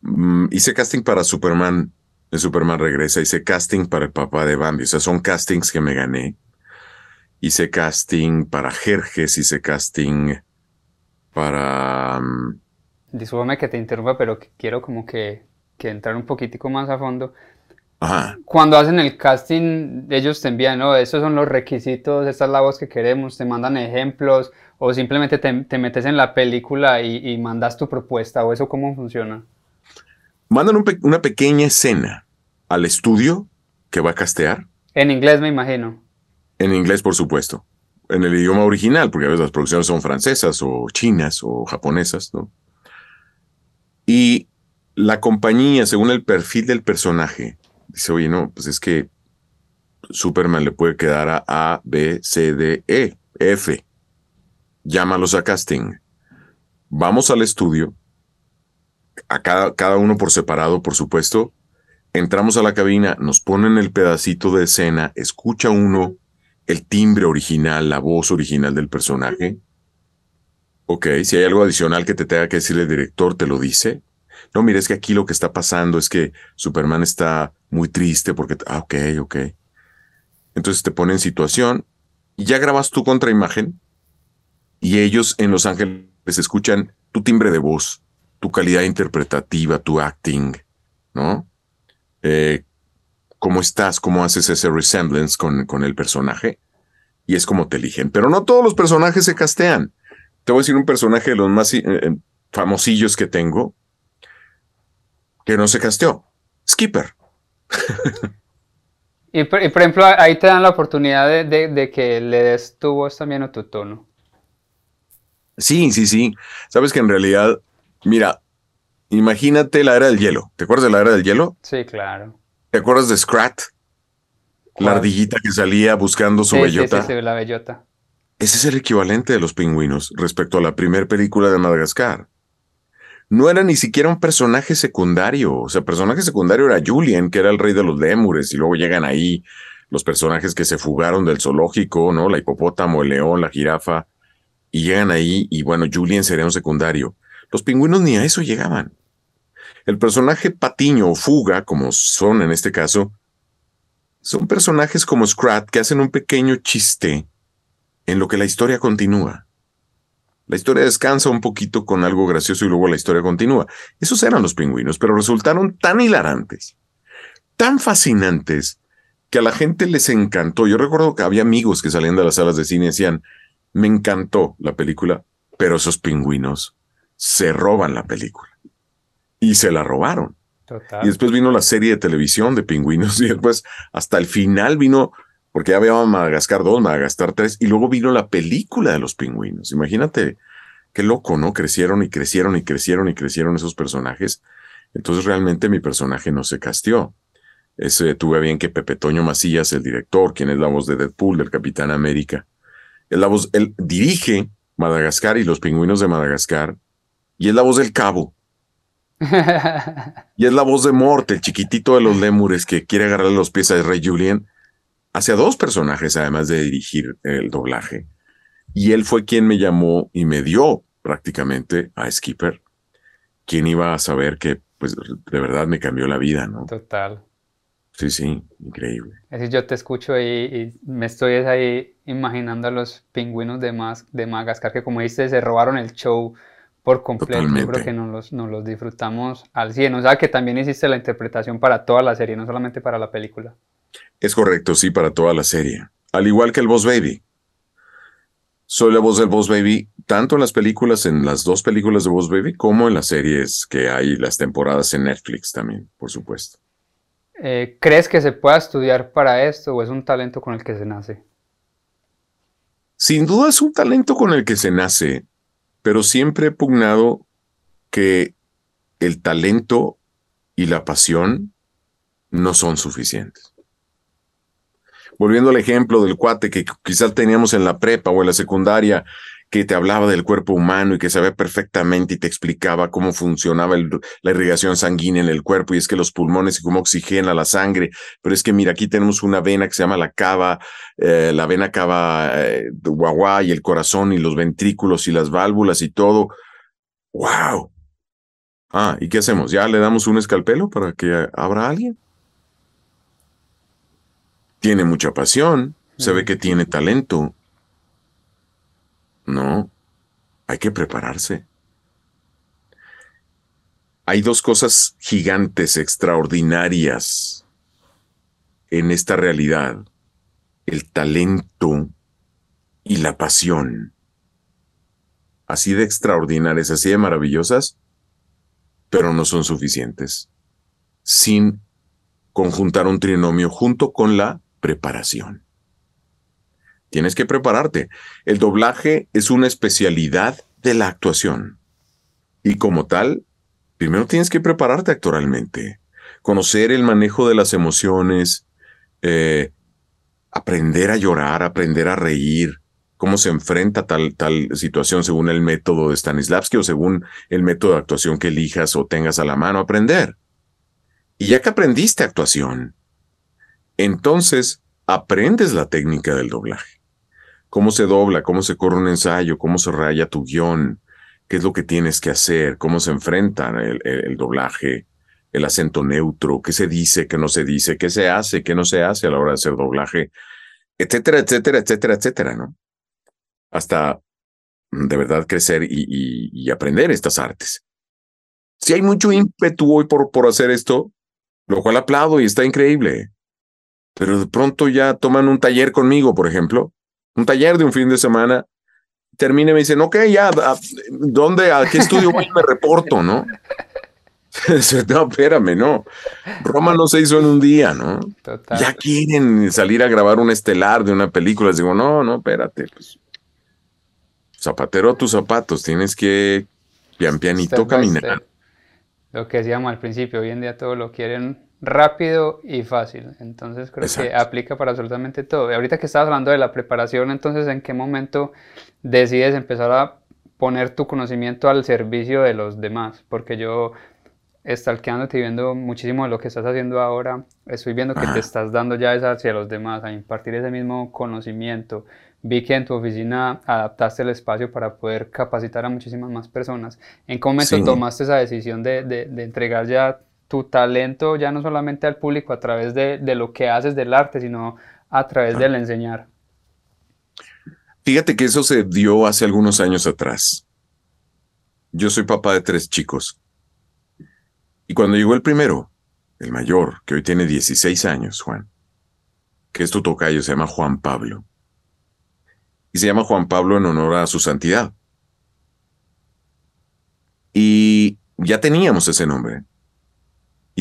Mm, hice casting para Superman de Superman regresa, hice casting para el papá de Bambi, o sea, son castings que me gané. Hice casting para Jerjes, hice casting para... Um... Discúlpame que te interrumpa, pero quiero como que, que entrar un poquitico más a fondo. Ajá. Cuando hacen el casting, ellos te envían, ¿no? Esos son los requisitos, esta es la voz que queremos, te mandan ejemplos, o simplemente te, metes en la película y, mandas tu propuesta, o eso cómo funciona. Mandan una pequeña escena al estudio que va a castear. En inglés, me imagino. En inglés, por supuesto. En el idioma original, porque a veces las producciones son francesas o chinas o japonesas, ¿no? Y la compañía, según el perfil del personaje, dice, oye, no, pues es que Superman le puede quedar a A, B, C, D, E, F. Llámalos a casting. Vamos al estudio, a cada, cada uno por separado, por supuesto. Entramos a la cabina, nos ponen el pedacito de escena, escucha uno el timbre original, la voz original del personaje. Ok, si hay algo adicional que te tenga que decir el director, te lo dice. No, mire, es que aquí lo que está pasando es que Superman está muy triste porque... Ah, ok, ok. Entonces te pone en situación y ya grabas tu contraimagen y ellos en Los Ángeles escuchan tu timbre de voz, tu calidad interpretativa, tu acting, ¿no? Eh, cómo estás, cómo haces ese resemblance con, con el personaje y es como te eligen. Pero no todos los personajes se castean. Te voy a decir un personaje de los más eh, eh, famosillos que tengo, que no se casteó. Skipper. y, por, ejemplo, ahí te dan la oportunidad de, que le des tu voz también a tu tono. Sí, sí, sí. Sabes que en realidad, mira, imagínate la era del hielo. ¿Te acuerdas de la era del hielo? Sí, claro. ¿Te acuerdas de Scrat? La ardillita que salía buscando su bellota. Sí, sí, la bellota. Ese es el equivalente de los pingüinos respecto a la primera película de Madagascar no era ni siquiera un personaje secundario. O sea, personaje secundario era Julian, que era el rey de los lémures, y luego llegan ahí los personajes que se fugaron del zoológico, ¿no? La hipopótamo, el león, la jirafa, y llegan ahí, y bueno, Julian sería un secundario. Los pingüinos ni a eso llegaban. El personaje patiño o fuga, como son en este caso, son personajes como Scrat que hacen un pequeño chiste en lo que la historia continúa. La historia descansa un poquito con algo gracioso y luego la historia continúa. Esos eran los pingüinos, pero resultaron tan hilarantes, tan fascinantes, que a la gente les encantó. Yo recuerdo que había amigos que salían de las salas de cine y decían, me encantó la película, pero esos pingüinos se roban la película. Y se la robaron. Y después vino la serie de televisión de pingüinos y después hasta el final vino porque ya había Madagascar 2, Madagascar 3, y luego vino la película de los pingüinos. Imagínate qué loco, ¿no? Crecieron y crecieron y crecieron y crecieron esos personajes. Entonces realmente mi personaje no se castió. Ese, tuve bien que Pepe Toño Macías, el director, quien es la voz de Deadpool, del Capitán América, es la voz, él dirige Madagascar y los pingüinos de Madagascar, y es la voz del cabo. y es la voz de Mort, el chiquitito de los lémures que quiere agarrarle los pies al rey Julien hacia dos personajes, además de dirigir el doblaje. Y él fue quien me llamó y me dio prácticamente a Skipper. ¿Quién iba a saber que, pues, de verdad me cambió la vida, ¿no? Total. Sí, sí, increíble. Es decir, yo te escucho y, me estoy ahí imaginando a los pingüinos de, Mas, de Madagascar que, como dices, se robaron el show por completo. Yo creo que nos los, nos los disfrutamos al 100. O sea, que también hiciste la interpretación para toda la serie, no solamente para la película. Es correcto, sí, para toda la serie. Al igual que el Boss Baby. Soy la voz del Boss Baby, tanto en las películas, en las dos películas de Boss Baby, como en las series que hay, las temporadas en Netflix también, por supuesto. Eh, ¿Crees que se pueda estudiar para esto o es un talento con el que se nace? Sin duda es un talento con el que se nace, pero siempre he pugnado que el talento y la pasión no son suficientes. Volviendo al ejemplo del cuate que quizás teníamos en la prepa o en la secundaria, que te hablaba del cuerpo humano y que sabía perfectamente y te explicaba cómo funcionaba la irrigación sanguínea en el cuerpo y es que los pulmones y cómo oxigena la sangre, pero es que mira, aquí tenemos una vena que se llama la cava, eh, la vena cava eh, guagua y el corazón y los ventrículos y las válvulas y todo. ¡Wow! Ah, ¿y qué hacemos? ¿Ya le damos un escalpelo para que abra alguien? tiene mucha pasión, se ve que tiene talento. No, hay que prepararse. Hay dos cosas gigantes, extraordinarias, en esta realidad el talento y la pasión. Así de extraordinarias, así de maravillosas, pero no son suficientes. Sin conjuntar un trinomio junto con la preparación. Tienes que prepararte. El doblaje es una especialidad de la actuación. Y como tal, primero tienes que prepararte actoralmente, conocer el manejo de las emociones, eh, aprender a llorar, aprender a reír, cómo se enfrenta tal, tal situación según el método de Stanislavski o según el método de actuación que elijas o tengas a la mano, aprender. Y ya que aprendiste actuación, entonces aprendes la técnica del doblaje. Cómo se dobla, cómo se corre un ensayo, cómo se raya tu guion, qué es lo que tienes que hacer, cómo se enfrenta el, doblaje, el acento neutro, qué se dice, qué no se dice, qué se hace, qué no se hace a la hora de hacer doblaje, etcétera, etcétera, etcétera, etcétera, ¿no? Hasta de verdad crecer y, aprender estas artes. Si hay mucho ímpetu hoy por, por hacer esto, lo cual aplaudo y está increíble. Pero de pronto ya toman un taller conmigo, por ejemplo, un taller de un fin de semana, termina y me dicen, ok, ya, ¿dónde, a qué estudio voy me reporto, no? no, espérame, no. Roma no se hizo en un día, ¿no? Ya quieren salir a grabar un estelar de una película. Les digo, no, no, espérate. Pues, zapatero a tus zapatos, tienes que pian pianito caminar. Lo que decíamos al principio, hoy en día todo lo quieren rápido y fácil. Entonces creo que aplica para absolutamente todo. Y ahorita que estabas hablando de la preparación, entonces ¿en qué momento decides empezar a poner tu conocimiento al servicio de los demás? Porque yo stalkeándote y viendo muchísimo de lo que estás haciendo ahora, estoy viendo que te estás dando ya esa hacia los demás, a impartir ese mismo conocimiento. Vi que en tu oficina adaptaste el espacio para poder capacitar a muchísimas más personas. ¿En qué momento tomaste esa decisión de, de, entregar ya tu talento, ya no solamente al público a través de, de lo que haces del arte, sino a través del enseñar? Fíjate que eso se dio hace algunos años atrás. Yo soy papá de tres chicos y cuando llegó el primero, el mayor, que hoy tiene 16 años, Juan, que es tu tocayo, se llama Juan Pablo. Y se llama Juan Pablo en honor a su santidad. Y ya teníamos ese nombre.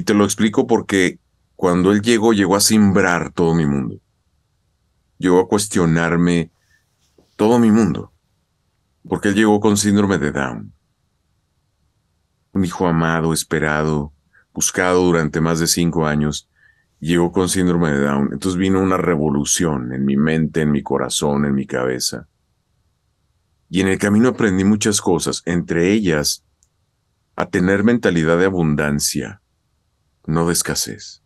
Y te lo explico porque cuando él llegó, llegó a simbrar todo mi mundo. Llegó a cuestionarme todo mi mundo. Porque él llegó con síndrome de Down un hijo amado, esperado, buscado durante más de cinco años, llegó con síndrome de Down. Entonces vino una revolución en mi mente, en mi corazón, en mi cabeza. Y en el camino aprendí muchas cosas, entre ellas a tener mentalidad de abundancia, no de escasez.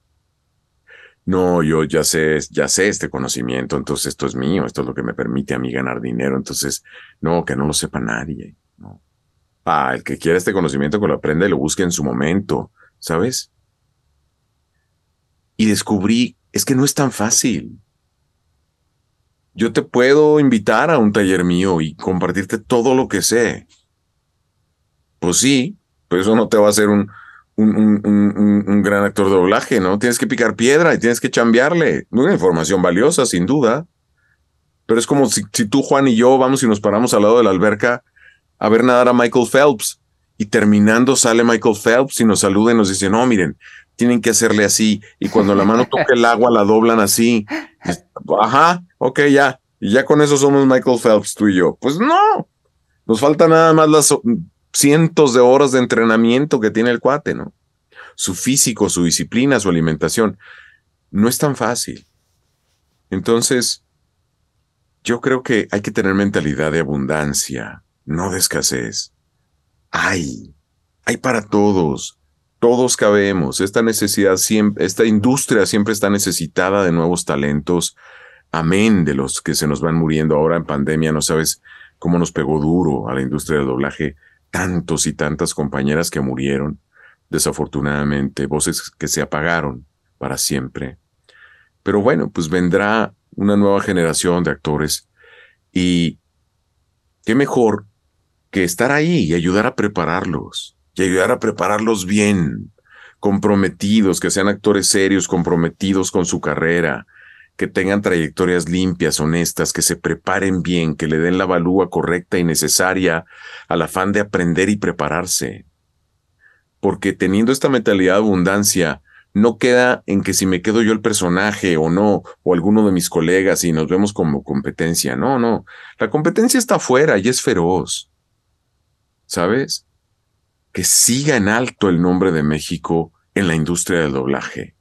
No, yo ya sé, ya sé este conocimiento, entonces esto es mío, esto es lo que me permite a mí ganar dinero, entonces no, que no lo sepa nadie. Ah, el que quiera este conocimiento que lo aprenda y lo busque en su momento, ¿sabes? Y descubrí, es que no es tan fácil. Yo te puedo invitar a un taller mío y compartirte todo lo que sé. Pues sí, pero eso no te va a hacer un, un, un, gran actor de doblaje, ¿no? Tienes que picar piedra y tienes que chambearle. Una información valiosa, sin duda. Pero es como si, si tú, Juan y yo vamos y nos paramos al lado de la alberca a ver nadar a Michael Phelps. Y terminando sale Michael Phelps y nos saluda y nos dice, no, miren, tienen que hacerle así. Y cuando la mano toca el agua, la doblan así. Ajá, ok, ya. Y ya con eso somos Michael Phelps, tú y yo. Pues no. Nos falta nada más las cientos de horas de entrenamiento que tiene el cuate, ¿no? Su físico, su disciplina, su alimentación. No es tan fácil. Entonces, yo creo que hay que tener mentalidad de abundancia, no de escasez. Hay, hay para todos. Todos cabemos. Esta necesidad siempre, esta industria siempre está necesitada de nuevos talentos. Amén de los que se nos van muriendo ahora en pandemia. No sabes cómo nos pegó duro a la industria del doblaje. Tantos y tantas compañeras que murieron, desafortunadamente, voces que se apagaron para siempre. Pero bueno, pues vendrá una nueva generación de actores y qué mejor que estar ahí y ayudar a prepararlos, y ayudar a prepararlos bien, comprometidos, que sean actores serios, comprometidos con su carrera, que tengan trayectorias limpias, honestas, que se preparen bien, que le den la valúa correcta y necesaria al afán de aprender y prepararse. Porque teniendo esta mentalidad de abundancia, no queda en que si me quedo yo el personaje o no, o alguno de mis colegas y nos vemos como competencia. No, no. La competencia está afuera y es feroz. ¿Sabes? Que siga en alto el nombre de México en la industria del doblaje.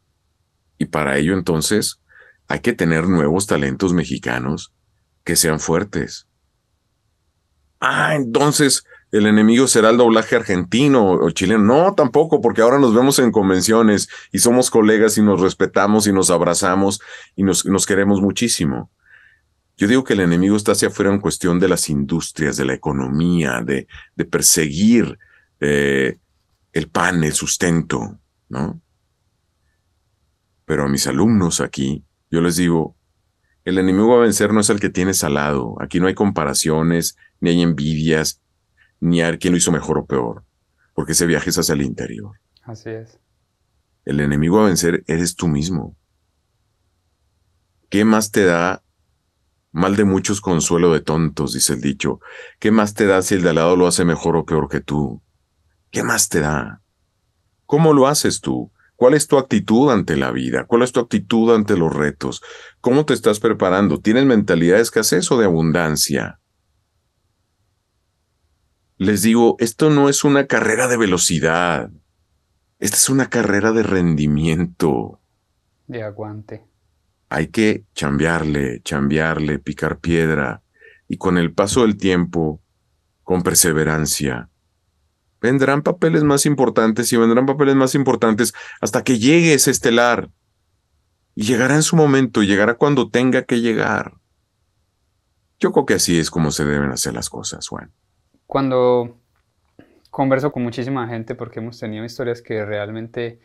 Y para ello entonces hay que tener nuevos talentos mexicanos que sean fuertes. Ah, entonces el enemigo será el doblaje argentino o chileno. No, tampoco, porque ahora nos vemos en convenciones y somos colegas y nos respetamos y nos abrazamos y nos, queremos muchísimo. Yo digo que el enemigo está hacia afuera en cuestión de las industrias, de la economía, de, de perseguir eh, el pan, el sustento, ¿no? Pero a mis alumnos aquí, yo les digo, el enemigo a vencer no es el que tiene salado. Aquí no hay comparaciones, ni hay envidias, ni hay quién lo hizo mejor o peor, porque ese viaje es hacia el interior. Así es. El enemigo a vencer eres tú mismo. ¿Qué más te da? Mal de muchos consuelo de tontos, dice el dicho. ¿Qué más te da si el de al lado lo hace mejor o peor que tú? ¿Qué más te da? ¿Cómo lo haces tú? ¿Cuál es tu actitud ante la vida? ¿Cuál es tu actitud ante los retos? ¿Cómo te estás preparando? ¿Tienes mentalidad de escasez o de abundancia? Les digo, esto no es una carrera de velocidad. Esta es una carrera de rendimiento. De aguante. Hay que chambearle, chambearle, picar piedra. Y con el paso del tiempo, con perseverancia, vendrán papeles más importantes y vendrán papeles más importantes hasta que llegue ese estelar. Y llegará en su momento, llegará cuando tenga que llegar. Yo creo que así es como se deben hacer las cosas, Juan. Cuando converso con muchísima gente, porque hemos tenido historias que realmente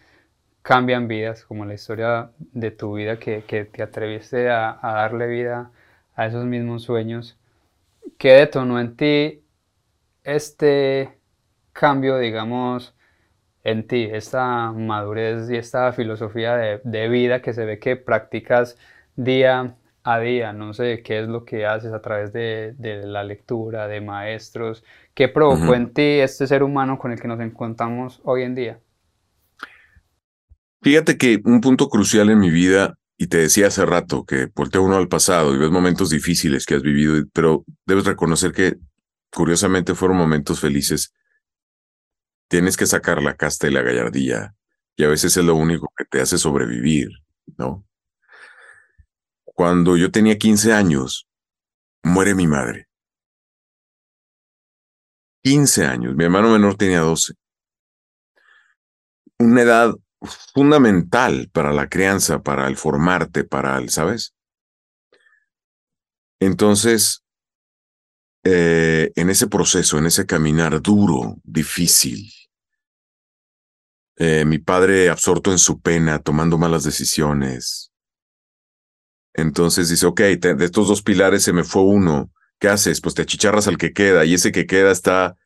cambian vidas, como la historia de tu vida, que, te atreviste a, a darle vida a esos mismos sueños, ¿qué detonó en ti este cambio, digamos, en ti, esta madurez y esta filosofía de, vida que se ve que practicas día a día, no sé qué es lo que haces a través de, la lectura, de maestros, qué provocó en ti este ser humano con el que nos encontramos hoy en día. Fíjate que un punto crucial en mi vida, y te decía hace rato que voltea uno al pasado y ves momentos difíciles que has vivido, pero debes reconocer que curiosamente fueron momentos felices tienes que sacar la casta y la gallardía, y a veces es lo único que te hace sobrevivir, ¿no? Cuando yo tenía 15 años, muere mi madre. 15 años, mi hermano menor tenía 12. Una edad fundamental para la crianza, para el formarte, para el, ¿sabes? Entonces, eh, en ese proceso, en ese caminar duro, difícil, eh, mi padre absorto en su pena, tomando malas decisiones. Entonces dice, ok, de estos dos pilares se me fue uno. ¿Qué haces? Pues te achicharras al que queda y ese que queda está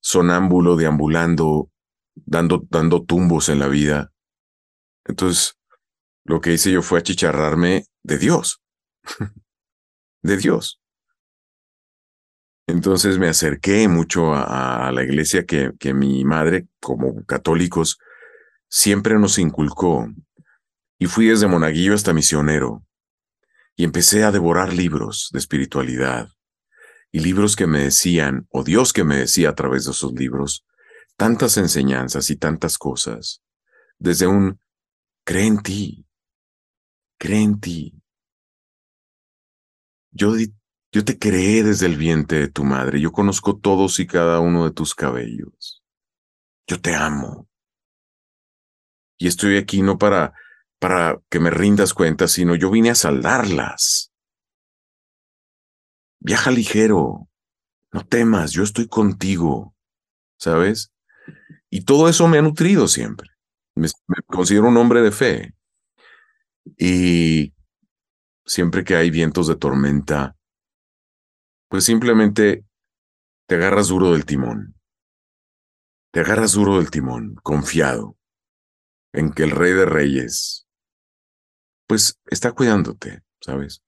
sonámbulo, deambulando, dando, dando tumbos en la vida. Entonces, lo que hice yo fue achicharrarme de Dios. de Dios. Entonces me acerqué mucho a, a la iglesia que, que, mi madre, como católicos, siempre nos inculcó, y fui desde monaguillo hasta misionero, y empecé a devorar libros de espiritualidad, y libros que me decían, o Dios que me decía a través de esos libros, tantas enseñanzas y tantas cosas, desde un, cree en ti, cree en ti. Yo, yo te creé desde el vientre de tu madre, yo conozco todos y cada uno de tus cabellos. Yo te amo y estoy aquí no para, para que me rindas cuentas, sino yo vine a saldarlas. Viaja ligero, no temas, yo estoy contigo, ¿sabes? Y todo eso me ha nutrido siempre. Me, me considero un hombre de fe. Y siempre que hay vientos de tormenta, pues simplemente te agarras duro del timón. Te agarras duro del timón, confiado en que el Rey de Reyes, pues está cuidándote, ¿sabes?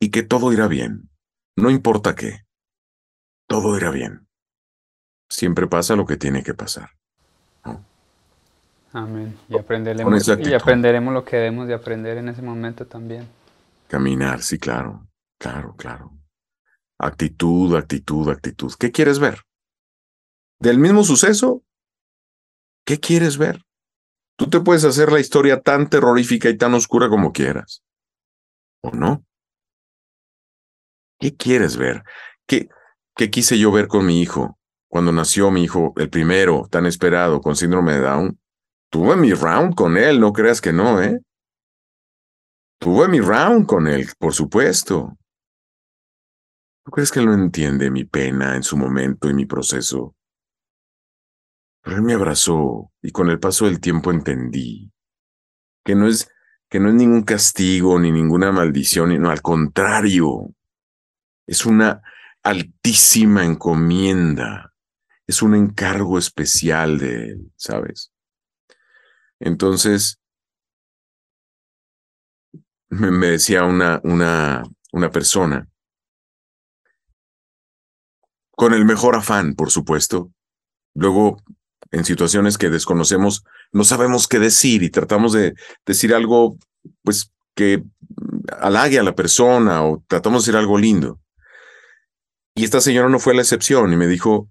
Y que todo irá bien, no importa qué, todo irá bien. Siempre pasa lo que tiene que pasar. Amén. Y aprenderemos, y aprenderemos lo que debemos de aprender en ese momento también. Caminar, sí, claro, claro, claro. Actitud, actitud, actitud. ¿Qué quieres ver? ¿Del mismo suceso? ¿Qué quieres ver? Tú te puedes hacer la historia tan terrorífica y tan oscura como quieras. ¿O no? ¿Qué quieres ver? ¿Qué, qué quise yo ver con mi hijo? Cuando nació mi hijo, el primero, tan esperado, con síndrome de Down, tuve mi round con él, no creas que no, ¿eh? Tuve mi round con él, por supuesto. ¿Tú crees que no entiende mi pena en su momento y mi proceso? Él me abrazó y con el paso del tiempo entendí que no es que no es ningún castigo ni ninguna maldición, no, al contrario, es una altísima encomienda, es un encargo especial de él, ¿sabes? Entonces, me, decía una, una, una persona, con el mejor afán, por supuesto. Luego, en situaciones que desconocemos, no sabemos qué decir y tratamos de decir algo, pues, que halague a la persona o tratamos de decir algo lindo. Y esta señora no fue la excepción y me dijo,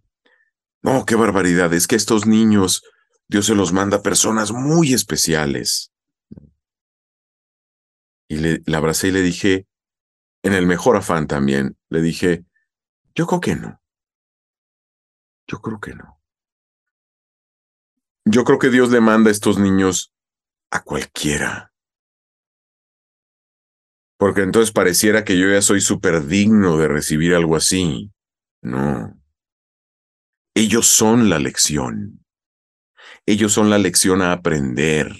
no, qué barbaridad, es que estos niños Dios se los manda a personas muy especiales. Y le, abracé y le dije, en el mejor afán también, le dije, yo creo que no. Yo creo que no. Yo creo que Dios le manda a estos niños a cualquiera. Porque entonces pareciera que yo ya soy súper digno de recibir algo así. No. Ellos son la lección. Ellos son la lección a aprender.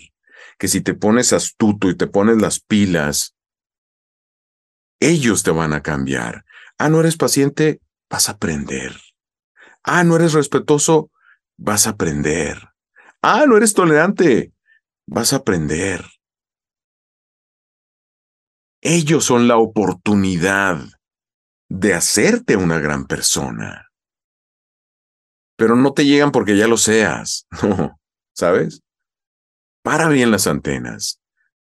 Que si te pones astuto y te pones las pilas, ellos te van a cambiar. Ah, no eres paciente, vas a aprender. Ah, no eres respetuoso, vas a aprender. Ah, no eres tolerante, vas a aprender. Ellos son la oportunidad de hacerte una gran persona pero no te llegan porque ya lo seas, no, ¿sabes? Para bien las antenas,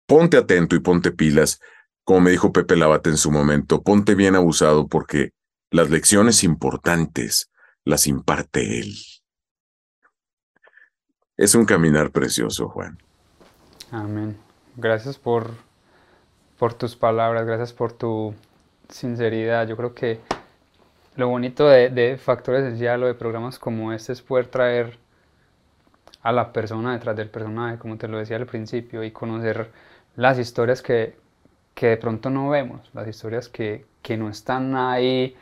ponte atento y ponte pilas, como me dijo Pepe Lavate en su momento, ponte bien abusado porque las lecciones importantes las imparte él. Es un caminar precioso, Juan. Amén. Gracias por, por tus palabras, gracias por tu sinceridad. Yo creo que lo bonito de, de Factor Esencial o de programas como este es poder traer a la persona detrás del personaje, como te lo decía al principio, y conocer las historias que, que de pronto no vemos, las historias que, que no están ahí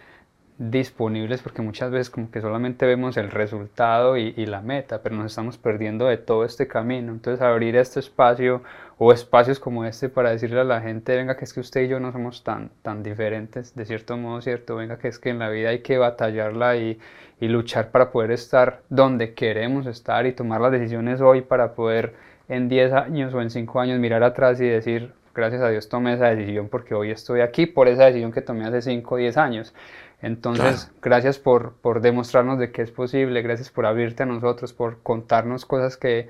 disponibles porque muchas veces como que solamente vemos el resultado y, la meta, pero nos estamos perdiendo de todo este camino. Entonces abrir este espacio o espacios como este para decirle a la gente, venga que es que usted y yo no somos tan, tan diferentes, de cierto modo, cierto, venga que es que en la vida hay que batallarla y, y luchar para poder estar donde queremos estar y tomar las decisiones hoy para poder en 10 años o en 5 años mirar atrás y decir, gracias a Dios tomé esa decisión porque hoy estoy aquí por esa decisión que tomé hace 5 o 10 años. Entonces, gracias por, por demostrarnos de que es posible, gracias por abrirte a nosotros, por contarnos cosas que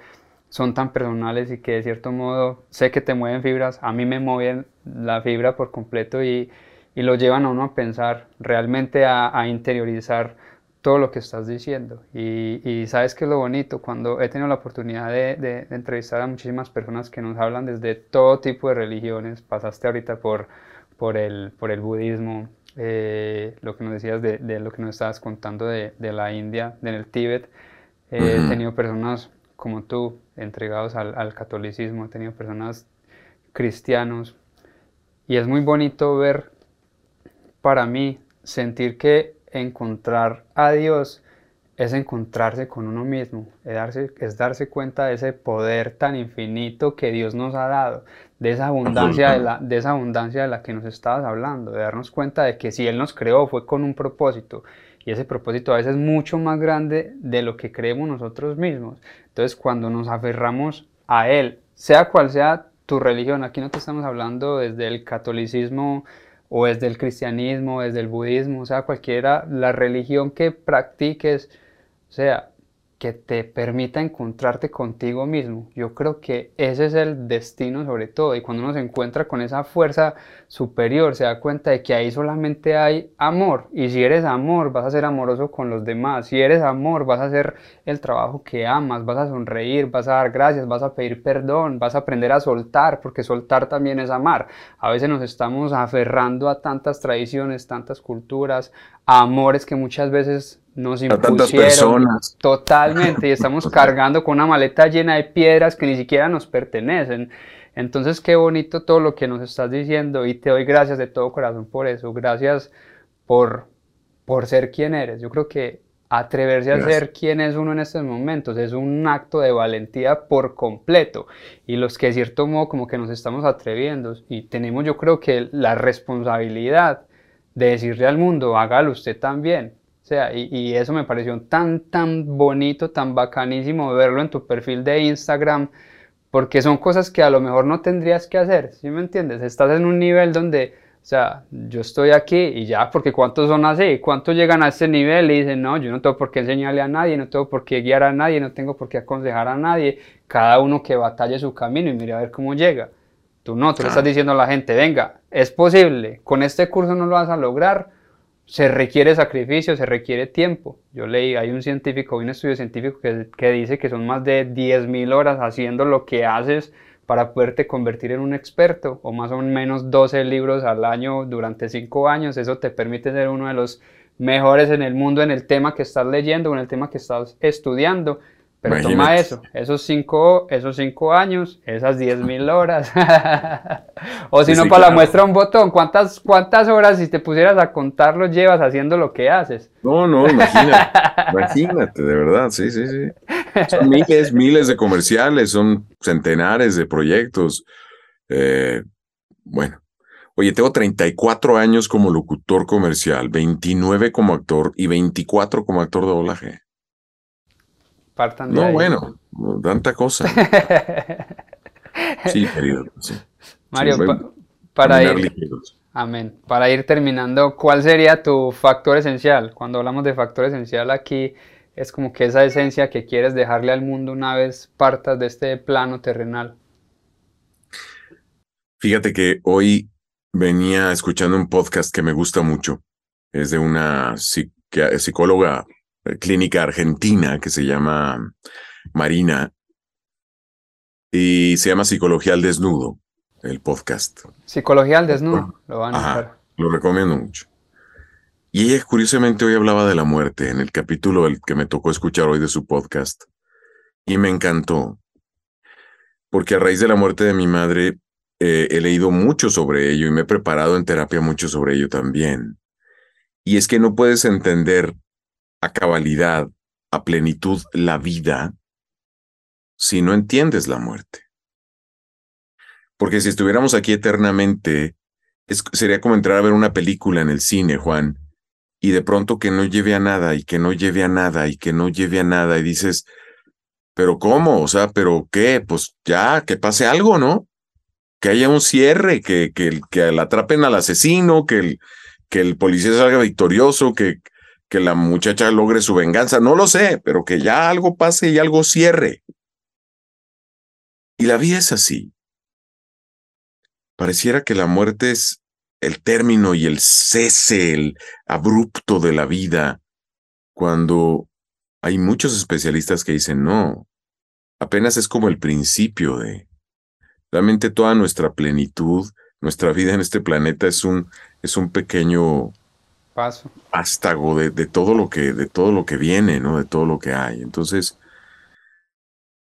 son tan personales y que de cierto modo sé que te mueven fibras, a mí me mueven la fibra por completo y, y lo llevan a uno a pensar, realmente a, a interiorizar todo lo que estás diciendo. Y, y, sabes que es lo bonito, cuando he tenido la oportunidad de, de, de, entrevistar a muchísimas personas que nos hablan desde todo tipo de religiones, pasaste ahorita por, por, el, por el budismo, eh, lo que nos decías de, de, lo que nos estabas contando de, de la India, en el Tíbet. Eh, he tenido personas como tú entregados al, al, catolicismo, he tenido personas cristianos y es muy bonito ver para mí, sentir que encontrar a Dios es encontrarse con uno mismo, es darse, es darse cuenta de ese poder tan infinito que Dios nos ha dado, de esa, abundancia de, la, de esa abundancia de la que nos estabas hablando, de darnos cuenta de que si Él nos creó fue con un propósito y ese propósito a veces es mucho más grande de lo que creemos nosotros mismos. Entonces cuando nos aferramos a Él sea cual sea tu religión, aquí no te estamos hablando desde el catolicismo o desde el cristianismo, desde el budismo, o sea, cualquiera, la religión que practiques, o sea, que te permita encontrarte contigo mismo. Yo creo que ese es el destino sobre todo. Y cuando uno se encuentra con esa fuerza superior, se da cuenta de que ahí solamente hay amor. Y si eres amor, vas a ser amoroso con los demás. Si eres amor, vas a hacer el trabajo que amas, vas a sonreír, vas a dar gracias, vas a pedir perdón, vas a aprender a soltar, porque soltar también es amar. A veces nos estamos aferrando a tantas tradiciones, tantas culturas, amores que muchas veces nos impusieron totalmente y estamos cargando con una maleta llena de piedras que ni siquiera nos pertenecen. Entonces, qué bonito todo lo que nos estás diciendo y te doy gracias de todo corazón por eso. Gracias por, por ser quien eres. Yo creo que atreverse a ser quien es uno en estos momentos es un acto de valentía por completo. Y los que de cierto modo como que nos estamos atreviendo y tenemos yo creo que la responsabilidad de decirle al mundo, hágalo usted también sea, y, eso me pareció tan, tan bonito, tan bacanísimo verlo en tu perfil de Instagram, porque son cosas que a lo mejor no tendrías que hacer, ¿sí me entiendes? Estás en un nivel donde, o sea, yo estoy aquí y ya, porque ¿cuántos son así? ¿Cuántos llegan a ese nivel y dicen, no, yo no tengo por qué enseñarle a nadie, no tengo por qué guiar a nadie, no tengo por qué aconsejar a nadie, cada uno que batalle su camino y mire a ver cómo llega. Tú no, tú le estás diciendo a la gente, venga, es posible, con este curso no lo vas a lograr, se requiere sacrificio, se requiere tiempo. Yo leí, hay un científico, un estudio científico que, que dice que son más de 10.000 horas haciendo lo que haces para poderte convertir en un experto, o más o menos 12 libros al año durante 5 años. Eso te permite ser uno de los mejores en el mundo en el tema que estás leyendo o en el tema que estás estudiando. Pero toma eso, esos cinco, esos cinco años, esas diez mil horas. o si no, para la muestra un botón. ¿Cuántas, ¿Cuántas horas, si te pusieras a contarlo, llevas haciendo lo que haces? No, no, imagínate. imagínate, de verdad, sí, sí, sí. Son miles, miles de comerciales, son centenares de proyectos. Eh, bueno, oye, tengo 34 años como locutor comercial, 29 como actor y 24 como actor de doblaje no, bueno, tanta cosa. sí, querido. Mario, para ir. Amén. Para ir terminando, ¿cuál sería tu factor esencial? Cuando hablamos de factor esencial aquí, es como que esa esencia que quieres dejarle al mundo una vez partas de este plano terrenal. Fíjate que hoy venía escuchando un podcast que me gusta mucho. Es de una psicóloga clínica argentina que se llama Marina y se llama Psicología al Desnudo, el podcast. Psicología al Desnudo, lo van a Lo recomiendo mucho. Y ella curiosamente hoy hablaba de la muerte en el capítulo que me tocó escuchar hoy de su podcast. Y me encantó. Porque a raíz de la muerte de mi madre eh, he leído mucho sobre ello y me he preparado en terapia mucho sobre ello también. Y es que no puedes entender a cabalidad, a plenitud la vida si no entiendes la muerte. Porque si estuviéramos aquí eternamente, sería como entrar a ver una película en el cine, Juan, y de pronto que no lleve a nada y que no lleve a nada y que no lleve a nada y dices, pero ¿cómo? O sea, pero ¿qué? Pues ya, que pase algo, ¿no? Que haya un cierre, que, que, que atrapen al asesino, que el, que el policía salga victorioso, que, que la muchacha logre su venganza, no lo sé, pero que ya algo pase y algo cierre. Y la vida es así. Pareciera que la muerte es el término y el cese, el abrupto de la vida, cuando hay muchos especialistas que dicen, no, apenas es como el principio de... Realmente toda nuestra plenitud, nuestra vida en este planeta es un, es un pequeño paso. Vástago de, todo lo que, de todo lo que viene, ¿no? De todo lo que hay. Entonces,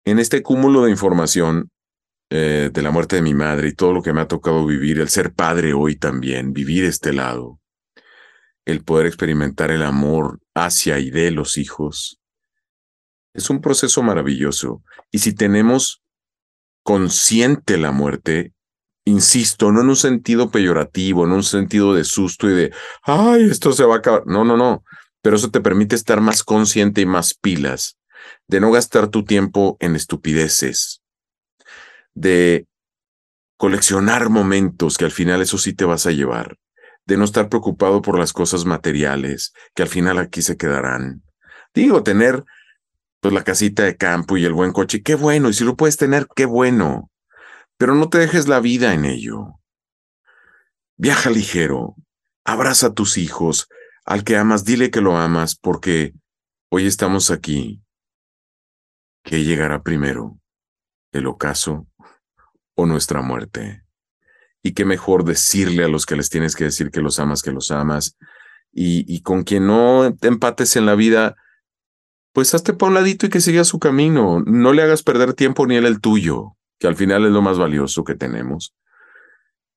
en este cúmulo de información eh, de la muerte de mi madre y todo lo que me ha tocado vivir, el ser padre hoy también, vivir este lado, el poder experimentar el amor hacia y de los hijos, es un proceso maravilloso. Y si tenemos consciente la muerte, insisto, no en un sentido peyorativo, en un sentido de susto y de, ay, esto se va a acabar. No, no, no. Pero eso te permite estar más consciente y más pilas, de no gastar tu tiempo en estupideces, de coleccionar momentos que al final eso sí te vas a llevar, de no estar preocupado por las cosas materiales que al final aquí se quedarán. Digo, tener pues la casita de campo y el buen coche, qué bueno, y si lo puedes tener, qué bueno, pero no te dejes la vida en ello. Viaja ligero, abraza a tus hijos, al que amas, dile que lo amas, porque hoy estamos aquí. ¿Qué llegará primero? ¿El ocaso o nuestra muerte? Y qué mejor decirle a los que les tienes que decir que los amas, que los amas, y, con quien no te empates en la vida, pues hazte pa' un ladito y que siga su camino. No le hagas perder tiempo ni él el tuyo, que al final es lo más valioso que tenemos.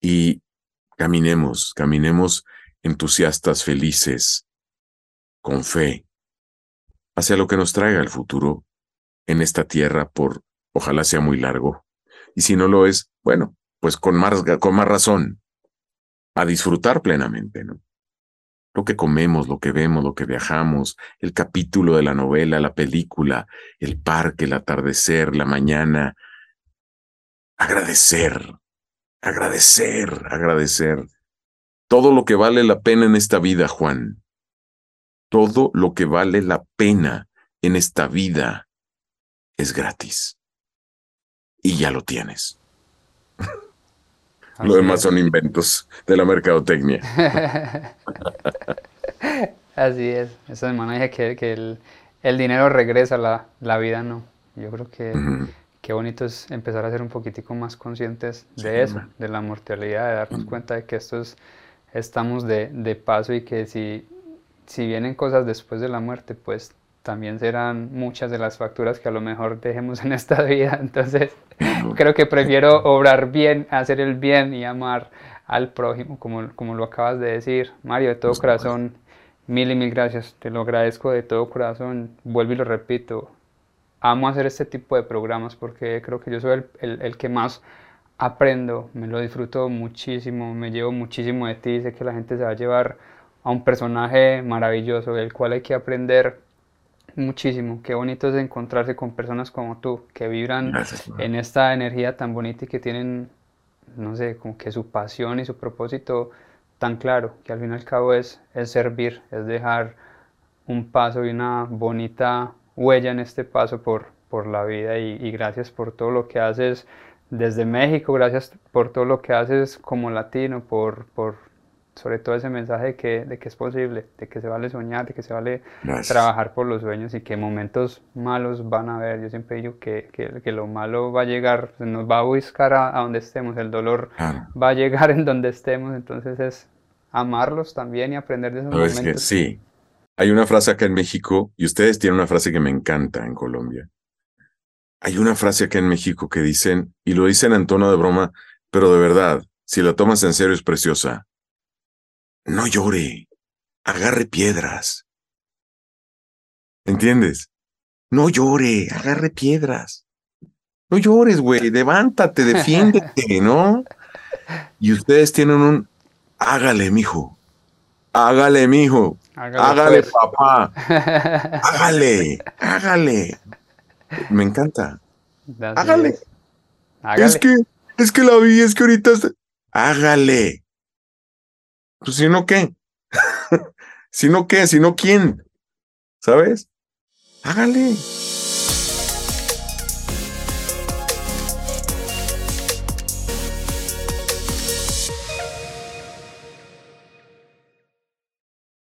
Y Caminemos, caminemos entusiastas, felices, con fe, hacia lo que nos traiga el futuro en esta tierra por, ojalá sea muy largo. Y si no lo es, bueno, pues con más, con más razón, a disfrutar plenamente. Lo que comemos, lo que vemos, lo que viajamos, el capítulo de la novela, la película, el parque, el atardecer, la mañana. Agradecer, Agradecer, agradecer. Todo lo que vale la pena en esta vida, Juan. Todo lo que vale la pena en esta vida es gratis. Y ya lo tienes. lo demás son inventos de la mercadotecnia. Así es. Esa semana dije que, que el, dinero regresa, la, la vida no. Yo creo que qué bonito es empezar a ser un poquitico más conscientes de eso, de la mortalidad, de darnos cuenta de que estos estamos de, de, paso y que si, si vienen cosas después de la muerte, pues también serán muchas de las facturas que a lo mejor dejemos en esta vida. Entonces, creo que prefiero obrar bien, hacer el bien y amar al prójimo, como, como lo acabas de decir. Mario, de todo corazón, mil y mil gracias. Te lo agradezco de todo corazón. Vuelvo y lo repito amo hacer este tipo de programas porque creo que yo soy el, el, que más aprendo, me lo disfruto muchísimo, me llevo muchísimo de ti, sé que la gente se va a llevar a un personaje maravilloso del cual hay que aprender muchísimo. Qué bonito es encontrarse con personas como tú, que vibran en esta energía tan bonita y que tienen, no sé, como que su pasión y su propósito tan claro, que al fin y al cabo es, es servir, es dejar un paso y una bonita huella en este paso por, por la vida y, gracias por todo lo que haces desde México, gracias por todo lo que haces como latino, por, por sobre todo ese mensaje de que, de que es posible, de que se vale soñar, de que se vale trabajar por los sueños y que momentos malos van a haber. Yo siempre digo que, que, lo malo va a llegar, nos va a buscar a, donde estemos, el dolor va a llegar en donde estemos, entonces es amarlos también y aprender de esos momentos. sí, hay una frase acá en México, y ustedes tienen una frase que me encanta en Colombia. Hay una frase acá en México que dicen, y lo dicen en tono de broma, pero de verdad, si la tomas en serio es preciosa. No llore, agarre piedras. ¿Entiendes? No llore, agarre piedras. No llores, güey, levántate, defiéndete, ¿no? Y ustedes tienen un, hágale, mijo. Hágale, mijo. Hágale, pues. papá. hágale, hágale. Me encanta. Hágale. Es que, es que la vi, es que ahorita. Hágale. Pues si no, ¿qué? si no, ¿qué? Si no, ¿quién? ¿Sabes? Hágale.